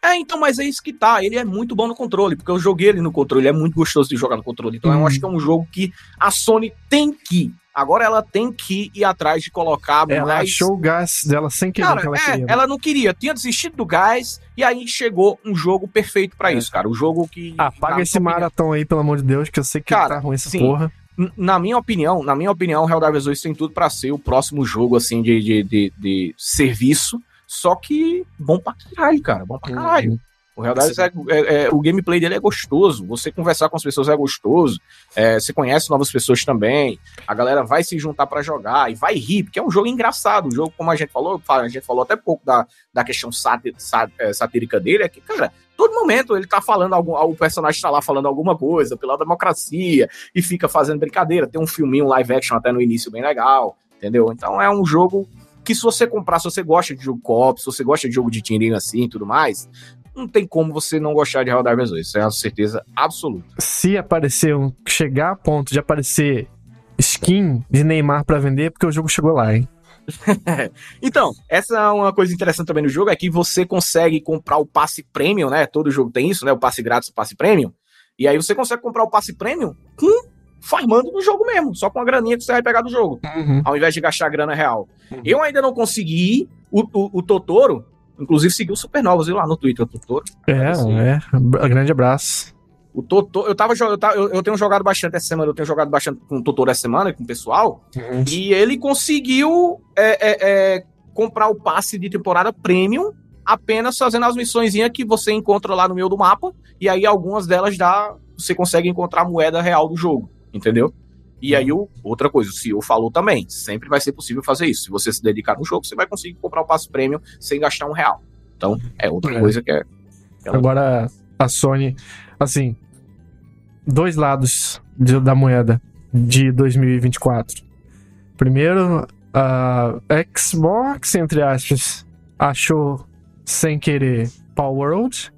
É, então, mas é isso que tá. Ele é muito bom no controle, porque eu joguei ele no controle, é muito gostoso de jogar no controle. Então, eu Hum. acho que é um jogo que a Sony tem que. Agora ela tem que ir atrás de colocar Ela mais. achou o gás dela sem querer Cara, que ela é, queria. né? ela não queria, tinha desistido do gás, e aí chegou um jogo perfeito pra É. isso, cara. O jogo que. Apaga na esse maratão aí, pelo amor de Deus, que eu sei que Cara, tá ruim essa sim. porra. Na minha opinião, na minha opinião, Helldivers 2 tem tudo pra ser o próximo jogo, assim, de, de, de, de serviço, só que bom pra caralho, cara, bom pra caralho. O Helldivers é, é- é- o gameplay dele é gostoso, você conversar com as pessoas é gostoso, é, você conhece novas pessoas também, a galera vai se juntar pra jogar e vai rir, porque é um jogo engraçado, um jogo, como a gente falou, a gente falou até pouco da, da questão sati- sa- é, satírica dele, é que, cara, todo momento ele tá falando, algum, o personagem tá lá falando alguma coisa pela democracia, e fica fazendo brincadeira. Tem um filminho live action até no início bem legal, entendeu? Então é um jogo que se você comprar, se você gosta de jogo co-op, se você gosta de jogo de tirinho assim e tudo mais, não tem como você não gostar de Helldivers 2. Isso é uma certeza absoluta. Se aparecer, um, chegar a ponto de aparecer skin de Neymar pra vender, é porque o jogo chegou lá, hein? Então, essa é uma coisa interessante também no jogo, é que você consegue comprar o passe premium, né? Todo jogo tem isso, né? O passe grátis, o passe premium. E aí você consegue comprar o passe premium com farmando no jogo mesmo, só com a graninha que você vai pegar do jogo. ao invés de gastar grana real. Uhum. Eu ainda não consegui. O, o, o Totoro, inclusive, seguiu Supernovas, viu lá no Twitter, o Totoro. É, Sim. é. Um grande abraço. O Totoro, eu tava jogando, eu, tava- eu, tenho jogado bastante essa semana, eu tenho jogado bastante com o Totoro essa semana, com o pessoal, e ele conseguiu é, é, é, comprar o passe de temporada premium apenas fazendo as missões que você encontra lá no meio do mapa, e aí algumas delas dá, você consegue encontrar a moeda real do jogo, entendeu? E aí, o, outra coisa, o CEO falou também, sempre vai ser possível fazer isso. Se você se dedicar no jogo, você vai conseguir comprar o passe premium sem gastar um real. Então, é outra É. coisa que é. Ela- Agora, a Sony, assim, dois lados de- da moeda de 2024. Primeiro, a Xbox, entre aspas, achou sem querer Power World.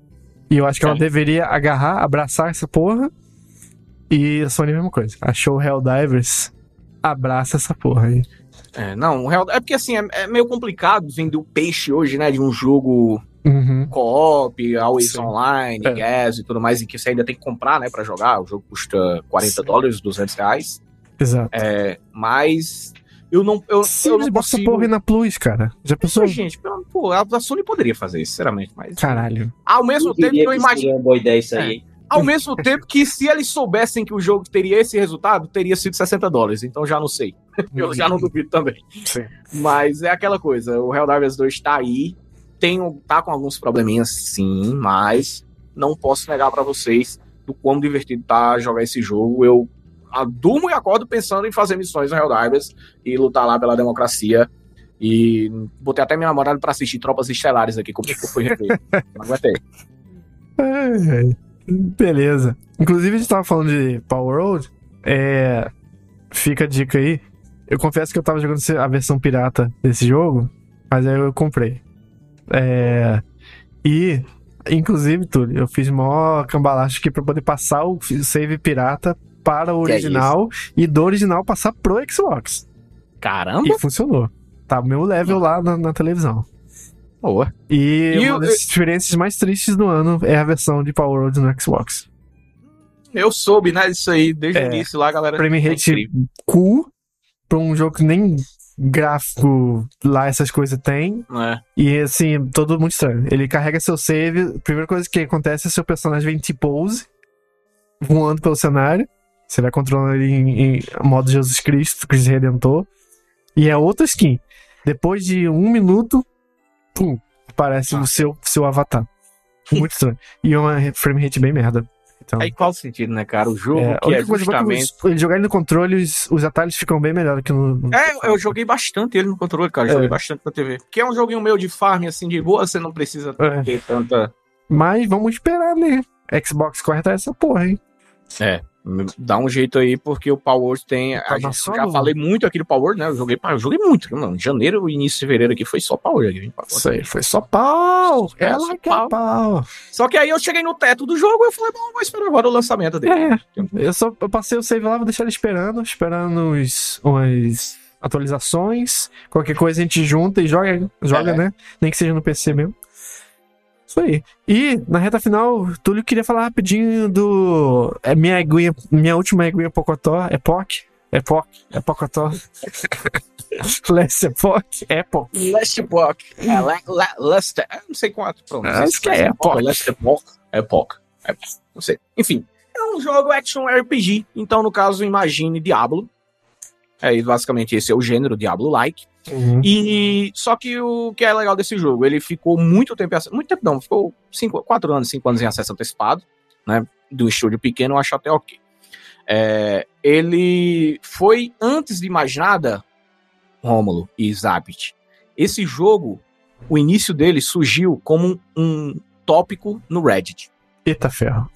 E eu acho que ela É. deveria agarrar, abraçar essa porra. E a Sony, a mesma coisa. Achou Helldivers, abraça essa porra aí. É, não, o real, é porque assim, é, é meio complicado vender o peixe hoje, né, de um jogo Uhum. co-op, always Sim. online, É. gas e tudo mais, e que você ainda tem que comprar, né, pra jogar. O jogo custa 40 Sim. dólares, 200 reais. Exato. É, mas eu não, eu, Se eu não essa consigo... porra aí na Plus, cara. Já pensou? Gente, pô, a Sony poderia fazer isso, sinceramente, mas... Caralho. Ao mesmo Eu tempo que eu imagino... seria uma boa ideia isso aí. Ao mesmo tempo que se eles soubessem que o jogo teria esse resultado, teria sido 60 dólares. Então já não sei. Eu já não duvido também. Sim. Mas é aquela coisa, o Helldivers 2 tá aí, tem, tá com alguns probleminhas sim, mas não posso negar pra vocês do quão divertido tá jogar esse jogo. Eu durmo e acordo pensando em fazer missões no Helldivers e lutar lá pela democracia. E botei até minha namorada pra assistir Tropas Estelares aqui, como que eu fui rever. Não aguentei. Beleza. Inclusive, a gente tava falando de Power Road. É. Fica a dica aí. Eu confesso que eu tava jogando a versão pirata desse jogo, mas aí eu comprei. É. E, inclusive, Túlio, eu fiz mó cambalacho aqui pra poder passar o save pirata para o é original e do original passar pro Xbox. Caramba! E funcionou. Tá o meu level lá na, na televisão. Boa. E, E uma eu- das experiências mais tristes do ano é a versão de Power Road no Xbox. Eu soube, né, disso aí desde É. o início lá, galera. Frame rate cool pra um jogo que nem gráfico lá essas coisas tem. É. E assim, todo muito estranho. Ele carrega seu save. Primeira coisa que acontece é seu personagem vem em pose, voando pelo cenário. Você vai controlando ele em, em modo Jesus Cristo, Cristo Redentor. E é outra skin. Depois de um minuto, pum, aparece Ah. o seu, seu avatar. Muito estranho. E é uma frame rate bem merda. Então, Aí qual o sentido, né, cara? O jogo é, que é é que justamente... os- ele jogar ele no controle, os, os atalhos ficam bem melhor que no. no- É, eu joguei bastante ele no controle, cara. É. Joguei bastante na TV. Porque é um joguinho meio de farm, assim, de boa, você não precisa É. ter tanta... Mas vamos esperar, né? Xbox corre atrás dessa porra, hein? É, dá um jeito aí, porque o Power tem... Tá A gente já falei muito aqui do Power, né? Eu joguei, eu joguei muito, mano. Janeiro e início de fevereiro aqui foi só Power. aqui, Isso aí, foi só pau! É, Ela só que é pau! Só que aí eu cheguei no teto do jogo e eu falei, bom, vou esperar agora o lançamento dele. É, eu só eu passei o save lá, vou deixar ele esperando, esperando os, umas atualizações. Qualquer coisa a gente junta e joga, joga É. né? Nem que seja no PC mesmo. Isso aí. E, na reta final, Túlio queria falar rapidinho do. É minha aguinha, minha última aguinha Pocotó, é POC? É POC? É Pocotó? Last Epoch? Epoch. Last Epoch. É, la, la, last, eu não sei quanto. Pronto, sei Acho que é Epoch. Last Epoch. Epoch. Não sei. Enfim, é um jogo action RPG. Então, no caso, imagine Diablo. É, basicamente esse é o gênero Diablo-like. Uhum. E só que o que é legal desse jogo, ele ficou muito tempo, em acesso- muito tempo não, ficou cinco, quatro anos, cinco anos em acesso antecipado, né? Do estúdio pequeno, eu acho até ok. É, ele foi antes de mais nada, Rômulo e Zabit. Esse jogo, o início dele surgiu como um tópico no Reddit. Eita ferro.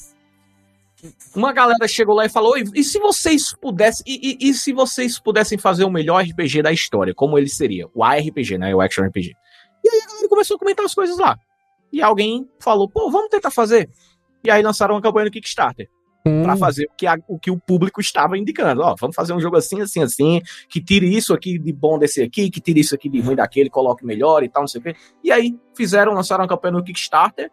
Uma galera chegou lá e falou: "E- se vocês pudessem. E, e- e se vocês pudessem fazer o melhor RPG da história, como ele seria? O ARPG, né? O Action RPG. E aí a galera começou a comentar as coisas lá. E alguém falou: pô, vamos tentar fazer. E aí lançaram uma campanha no Kickstarter pra Hum, fazer o que, a- o que o público estava indicando. Ó, vamos fazer um jogo assim, assim, assim, que tire isso aqui de bom desse aqui, que tire isso aqui de ruim daquele, coloque melhor e tal, não sei o quê. E aí fizeram, lançaram a campanha no Kickstarter,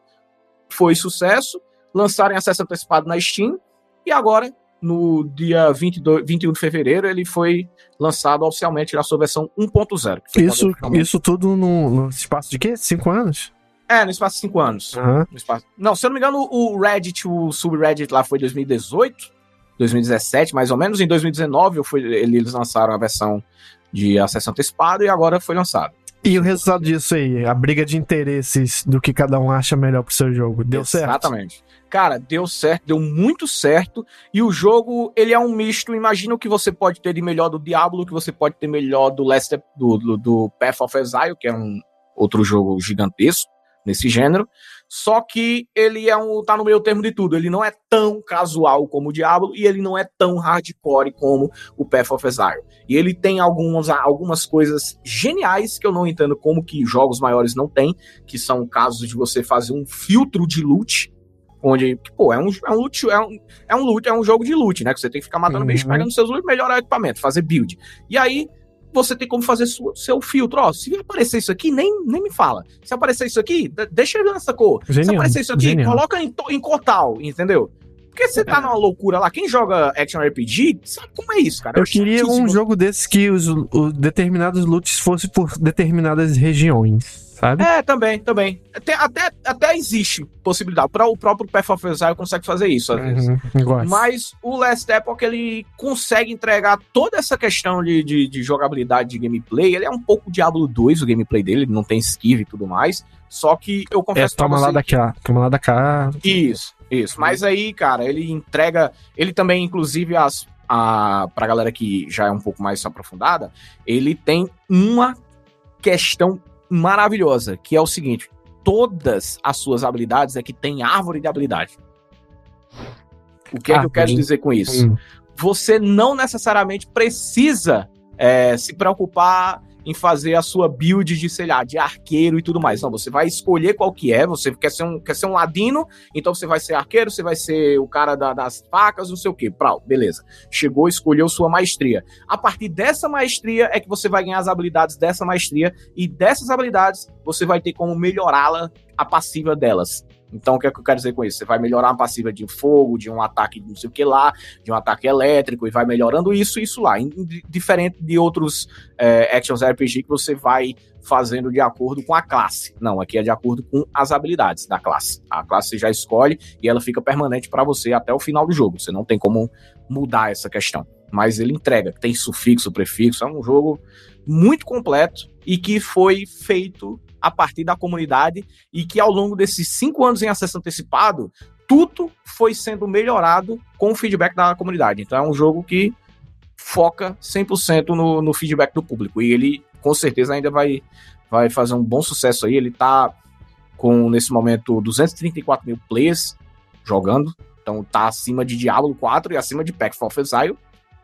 foi sucesso, lançaram em acesso antecipado na Steam, e agora, no dia 22, 21 de fevereiro, ele foi lançado oficialmente na sua versão 1.0. que foi quando Isso, isso tudo no, no espaço de quê? Cinco anos? É, no espaço de 5 anos. No espaço- Não, se eu não me engano, o Reddit, o subreddit lá foi 2018, 2017, mais ou menos. Em 2019 eu fui- eles lançaram a versão de acesso antecipado e agora foi lançado. E o resultado disso aí, a briga de interesses do que cada um acha melhor pro seu jogo, deu certo? Exatamente. Cara, deu certo, deu muito certo. E o jogo, ele é um misto. Imagina o que você pode ter de melhor do Diablo, o que você pode ter melhor do Last do, do, do Path of Exile, que é um outro jogo gigantesco nesse gênero. Só que ele é um tá no meio termo de tudo. Ele não é tão casual como o Diablo e ele não é tão hardcore como o Path of Exile. E ele tem algumas, algumas coisas geniais que eu não entendo como que jogos maiores não têm, que são casos de você fazer um filtro de loot, onde, pô, é um, é um loot, é um, é um loot, é um jogo de loot, né? Que você tem que ficar matando Uhum. bicho, pegando seus loot, melhorar o equipamento, fazer build. E aí, você tem como fazer sua- seu filtro. Ó, se aparecer isso aqui, nem, nem me fala. Se aparecer isso aqui, deixa ele nessa cor. Se Genial, aparecer isso aqui, genial. coloca em, em cotal, entendeu? Porque você tá numa loucura lá. Quem joga Action RPG sabe como é isso, cara. Eu É queria um jogo desses que os, os determinados loots fossem por determinadas regiões, sabe? É, também, também. Tem- até, até existe possibilidade. Pra, o próprio Path of Exile consegue fazer isso, às vezes. Uhum, gosto. Mas o Last Epoch, ele consegue entregar toda essa questão de, de, de jogabilidade, de gameplay. Ele é um pouco Diablo 2, o gameplay dele, ele não tem esquive e tudo mais. Só que eu É, confesso pra toma lá você da cá, toma lá da cá. Isso, isso. Mas aí, cara, ele entrega. Ele também, inclusive, as. A, pra galera que já é um pouco mais aprofundada, ele tem uma questão maravilhosa, que é o seguinte: todas as suas habilidades é que tem árvore de habilidade. O que é que eu quero Árvore. dizer com isso? Hum. você não necessariamente precisa é, se preocupar em fazer a sua build de, sei lá, de arqueiro e tudo mais. Não, você vai escolher qual que é, você quer ser um, quer ser um ladino, então você vai ser arqueiro, você vai ser o cara da- das facas, não sei o quê. Prau, beleza. Chegou, escolheu sua maestria. A partir dessa maestria é que você vai ganhar as habilidades dessa maestria, e dessas habilidades você vai ter como melhorá-la, a passiva delas. Então, o que é que eu quero dizer com isso? Você vai melhorar a passiva de fogo, de um ataque de não sei o que lá, de um ataque elétrico, e vai melhorando isso isso lá. Diferente de outros é, actions RPG que você vai fazendo de acordo com a classe. Não, aqui é de acordo com as habilidades da classe. A classe você já escolhe e ela fica permanente para você até o final do jogo. Você não tem como mudar essa questão. Mas ele entrega, tem sufixo, prefixo, é um jogo muito completo e que foi feito a partir da comunidade e que ao longo desses cinco anos em acesso antecipado, tudo foi sendo melhorado com o feedback da comunidade. Então é um jogo que foca 100% no, no feedback do público. E ele, com certeza, ainda vai, vai fazer um bom sucesso aí. Ele tá com, nesse momento, 234 mil players jogando. Então tá acima de Diablo 4 e acima de Pack of Exile.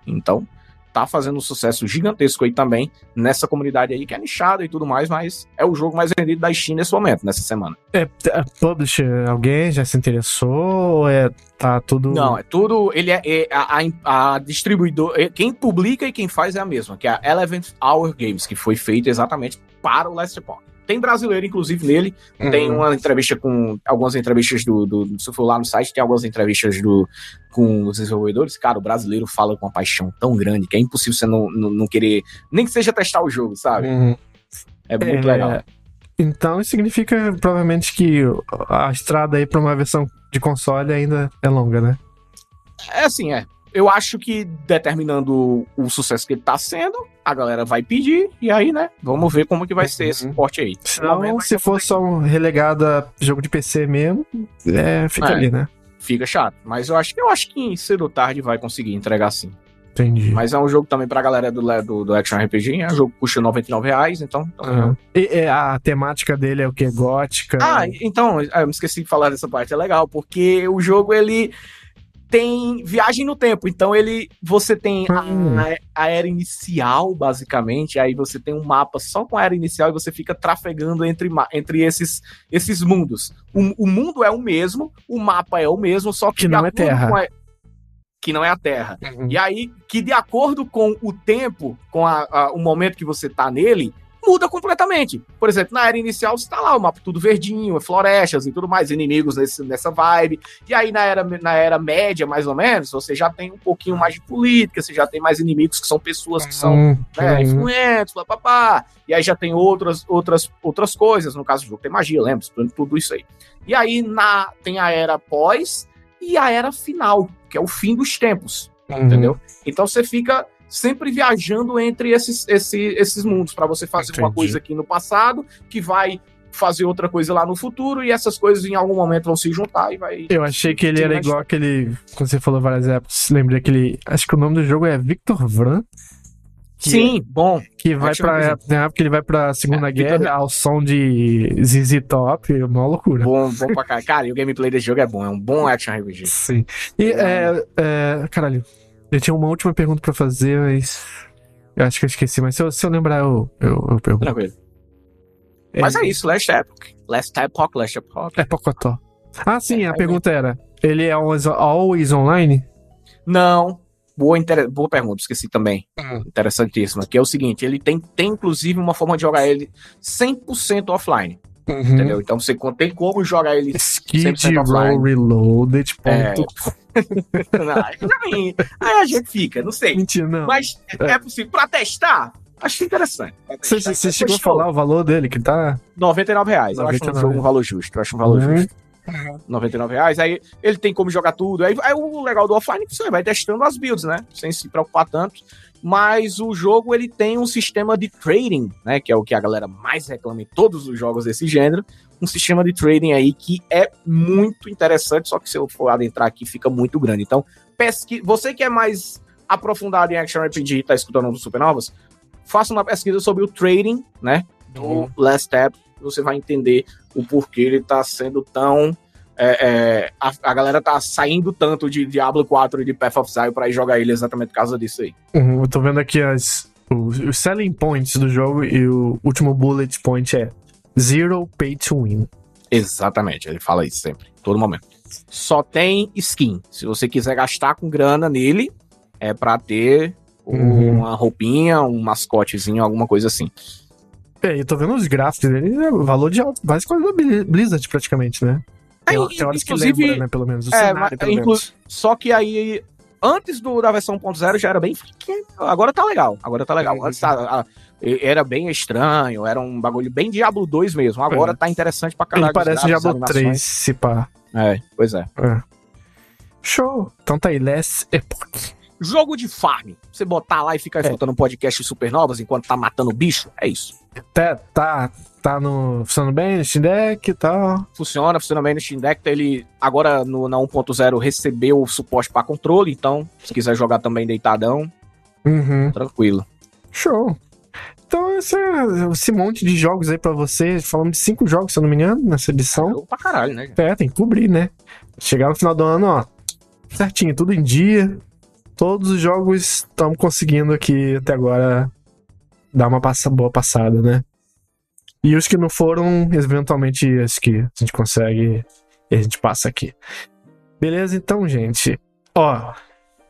Então tá fazendo um sucesso gigantesco aí também nessa comunidade aí que é nichada e tudo mais, mas é o jogo mais vendido da Steam nesse momento, nessa semana. É, é, publisher, alguém já se interessou? Ou é, tá tudo. Não, é tudo. Ele é, é a, a, a distribuidor. é, Quem publica e quem faz é a mesma, que é a Eleventh Hour Games, que foi feita exatamente para o Last Epoch. Tem brasileiro, inclusive, nele. Tem Uhum. uma entrevista com. Algumas entrevistas do, do. Se for lá no site, tem algumas entrevistas do, com os desenvolvedores. Cara, o brasileiro fala com uma paixão tão grande que é impossível você não, não, não querer. Nem que seja testar o jogo, sabe? Uhum. É muito É, legal. Então isso significa provavelmente que a estrada aí pra uma versão de console ainda é longa, né? É assim, é. Eu acho que determinando o sucesso que ele tá sendo, a galera vai pedir, e aí, né? Vamos ver como que vai ser esse Uhum. porte aí. Senão, momento, se for só um relegado a jogo de PC mesmo, é, fica É. ali, né? Fica chato. Mas eu acho que eu acho que cedo ou tarde vai conseguir entregar sim. Entendi. Mas é um jogo também pra galera do, do, do Action RPG, é um jogo que custa 99 reais, então. então. E, e a temática dele é o que? Gótica? Ah, então, eu me esqueci de falar dessa parte, é legal, porque o jogo ele tem viagem no tempo, então ele você tem Hum. a, a era inicial, basicamente, aí você tem um mapa só com a era inicial e você fica trafegando entre, entre esses, esses mundos. O, o mundo é o mesmo, o mapa é o mesmo, só que, Que não é Terra. a- que não é a Terra. Uhum. E aí, que de acordo com o tempo, com a- a- o momento que você tá nele, muda completamente. Por exemplo, na era inicial você tá lá, o mapa tudo verdinho, florestas e tudo mais, inimigos nesse- nessa vibe. E aí na era, na era média, mais ou menos, você já tem um pouquinho mais de política, você já tem mais inimigos que são pessoas que são Hum, né, hum. influentes, papapá. E aí já tem outras, outras, outras coisas. No caso do jogo tem magia, lembra? Tudo- Tudo isso aí. E aí na, tem a era pós e a era final, que é o fim dos tempos Uhum. entendeu? Então você fica sempre viajando entre esses, esse- esses mundos para você fazer uma Entendi. coisa aqui no passado que vai fazer outra coisa lá no futuro e essas coisas em algum momento vão se juntar e vai. Eu achei que ele era mas- igual aquele. Quando você falou várias épocas, lembrei aquele. Acho que o nome do jogo é Victor Vran. que- Sim, bom. Que vai pra. Na época ele vai pra Segunda É, Victor Guerra ao som de ZZ Top, é uma loucura. Bom, bom pra cá. Cara, e o gameplay desse jogo é bom, é um bom action RPG. Sim. E, é, é, caralho, eu tinha uma última pergunta pra fazer, mas. Eu acho que eu esqueci, mas se eu, se eu lembrar, eu, eu, eu pergunto. Tranquilo. Mas é isso, Last Epoch. Last Epoch, Last Epoch. É Pocotó. Ah, sim, É, a pergunta era: ele é always, always online? Não. Boa, inter... Boa pergunta, esqueci também. Hum. Interessantíssima. Que é o seguinte: ele tem, tem inclusive uma forma de jogar ele 100% offline. Uhum. Entendeu? Então você tem como jogar ele. Skid 100% Row. Reloaded. É. Não, aí, a gente fica, não sei. Mentira, não. Mas é, possível. Pra testar, acho interessante. Você, chegou a falar o valor dele, que tá. 99 reais. Eu acho um 99. jogo um valor justo. Eu acho um valor Uhum. justo. 99 reais. Aí ele tem como jogar tudo. Aí, aí o legal do offline é que você vai testando as builds, né? Sem se preocupar tanto. Mas o jogo ele tem um sistema de trading, né? Que é o que a galera mais reclama em todos os jogos desse gênero. Um sistema de trading aí que é muito interessante, só que se eu for adentrar aqui fica muito grande. Então, pesqui... você que é mais aprofundado em Action RPG e tá escutando do Supernovas, faça uma pesquisa sobre o trading, né? do Uhum. Last Step, você vai entender o porquê ele tá sendo tão. é, é, a, a galera tá saindo tanto de Diablo 4 e de Path of Exile pra ir jogar ele exatamente por causa disso aí. Uhum, eu tô vendo aqui as, os, os selling points do jogo e o último bullet point é Zero Pay to Win. Exatamente, ele fala isso sempre, todo momento. Só tem skin. Se você quiser gastar com grana nele, é pra ter Uhum. uma roupinha, um mascotezinho, alguma coisa assim. É, eu tô vendo os gráficos dele, é o valor de alto, quase quase da Bli- Blizzard praticamente, né? Tem, tem horas que lembra, né, pelo menos, o é, cenário, mas, inclu- menos. Só que aí, antes do, da versão 1.0 já era bem. Agora tá legal. Agora tá legal. Uhum. Antes tá- a- era bem estranho, era um bagulho bem Diablo 2 mesmo. Agora É. tá interessante pra caralho. Ele parece Diablo as 3, animações. se pá. É, pois é. É. Show! Então tá aí, Last Epoch. Jogo de farm. Você botar lá e ficar É. escutando podcast supernovas enquanto tá matando bicho, é isso. Tá, tá, tá no, funcionando bem no Steam Deck e tal. Funciona, funciona bem no Steam Deck. Ele agora no, na 1.0 recebeu o suporte pra controle, então se quiser jogar também deitadão, Uhum. tranquilo. Show! Então, esse, esse monte de jogos aí pra você. Falamos de cinco jogos, se eu não me engano, nessa edição. Jogo pra caralho, né? É, tem que cobrir, né? Chegar no final do ano, ó, certinho, tudo em dia. Todos os jogos estamos conseguindo aqui até agora dar uma passa, boa passada, né? E os que não foram, eventualmente, acho que a gente consegue e a gente passa aqui. Beleza, então, gente. Ó,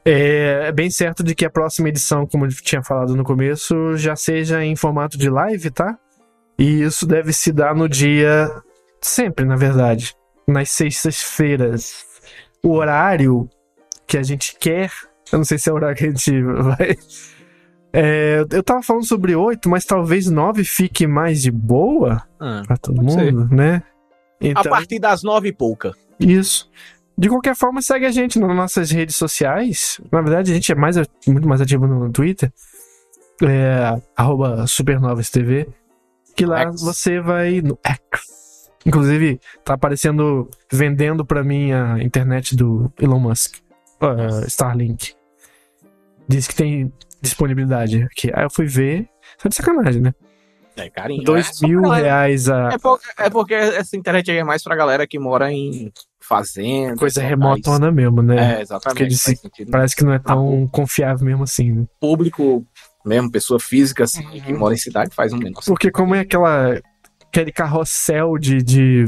é, é bem certo de que a próxima edição, como eu tinha falado no começo, já seja em formato de live, tá? E isso deve se dar no dia. Sempre, na verdade. Nas sextas-feiras. O horário que a gente quer. Eu não sei se é o horário que a gente vai. É, eu tava falando sobre oito, mas talvez nove fique mais de boa Ah, pra todo Pode ser. mundo, né? A Então, partir das nove e pouca. isso. De qualquer forma, segue a gente nas nossas redes sociais. Na verdade, a gente é mais, muito mais ativo no Twitter. É, arroba SupernovasTV. Que lá X. você vai no X. Inclusive, tá aparecendo, vendendo pra mim a internet do Elon Musk. uh, Starlink. Diz que tem disponibilidade aqui. Aí eu fui ver. Só de sacanagem, né? É, carinho. Dois é mil galera- reais a É, por- é porque essa internet aí é mais pra galera que mora em fazenda. coisa remotona mesmo, né? É, Porque exatamente. sentido. Parece que não é tão confiável mesmo assim, né? Público mesmo, pessoa física assim, Uhum. que mora em cidade faz um menor sentido. Porque como é aquela aquele carrossel de de,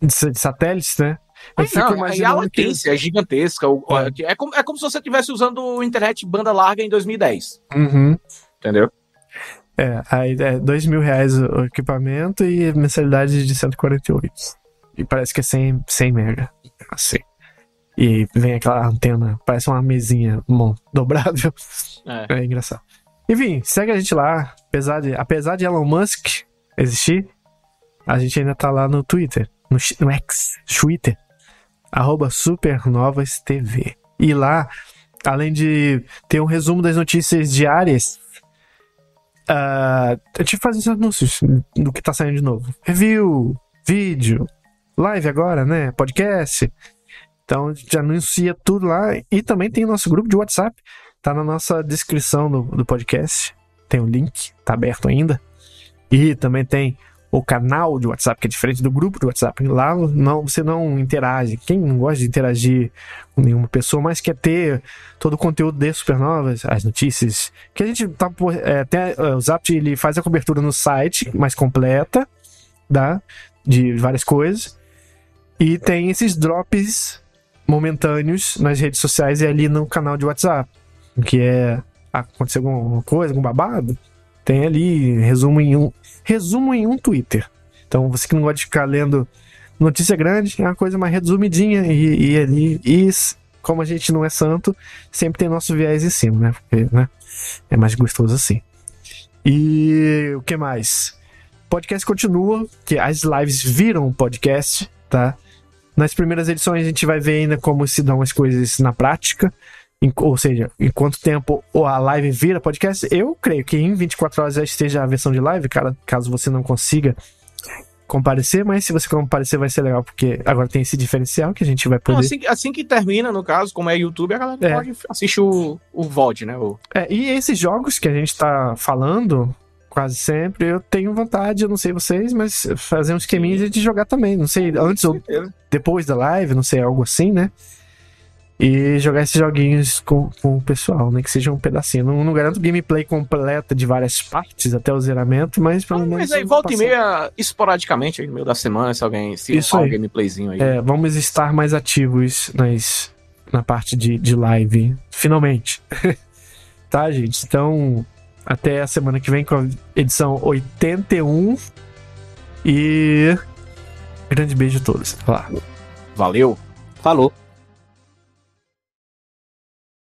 de satélites, né? Eu Não, e a imaginando que latência é gigantesca. É. É, como, é como se você estivesse usando internet banda larga em 2010. Uhum. Entendeu? É, aí é dois mil reais o equipamento e mensalidade de 148. E parece que é 100, 100 mega. Assim. E vem aquela antena, parece uma mesinha bom, dobrável. É. É engraçado. Enfim, segue a gente lá. Apesar de, apesar de Elon Musk existir, a gente ainda tá lá no Twitter, no, no X, Twitter, arroba Supernovas TV. E lá, além de ter um resumo das notícias diárias, ah, eu te faz os anúncios do que tá saindo de novo. Review, vídeo, live agora, né? Podcast. Então, a gente anuncia tudo lá. E também tem o nosso grupo de WhatsApp. Tá na nossa descrição do, do podcast. Tem o link, tá aberto ainda. E também tem o canal de WhatsApp, que é diferente do grupo de WhatsApp. Lá não, você não interage. Quem não gosta de interagir com nenhuma pessoa, mas quer ter todo o conteúdo de Supernovas, as notícias. Que a gente tá. É, tem, é, o Zap ele faz a cobertura no site mais completa, tá? De várias coisas. E tem esses drops momentâneos nas redes sociais e ali no canal de WhatsApp. Que é aconteceu alguma coisa, algum babado, tem ali resumo em um resumo em um Twitter. Então você que não gosta de ficar lendo notícia grande, é uma coisa mais resumidinha e, e ali e como a gente não é santo, sempre tem nosso viés em cima, né? Porque, né? É mais gostoso assim. E o que mais? Podcast continua, que as lives viram podcast, tá? Nas primeiras edições a gente vai ver ainda como se dão as coisas na prática. Em- ou seja, em quanto tempo a live vira podcast, eu creio que em 24 horas já esteja a versão de live, cara, caso você não consiga comparecer, mas se você comparecer vai ser legal, porque agora tem esse diferencial que a gente vai poder. assim, que- assim que termina, no caso, como é YouTube, a galera É. pode assistir o, o VOD, né? O, É, e esses jogos que a gente tá falando, quase sempre, eu tenho vontade, eu não sei vocês, mas fazer um esqueminha de jogar também. Não sei, antes ou depois da live, não sei, algo assim, né? E jogar esses joguinhos com, com o pessoal, né? Que seja um pedacinho. Não, não garanto gameplay completa de várias partes até o zeramento, mas pelo Ah, menos. mas aí volta e meia, esporadicamente, aí no meio da semana, se alguém se Isso um gameplayzinho aí. É, vamos estar mais ativos nas, na parte de, de live, finalmente. tá, gente? Então, até a semana que vem com a edição 81. E. Grande beijo a todos. Lá. Valeu! Falou.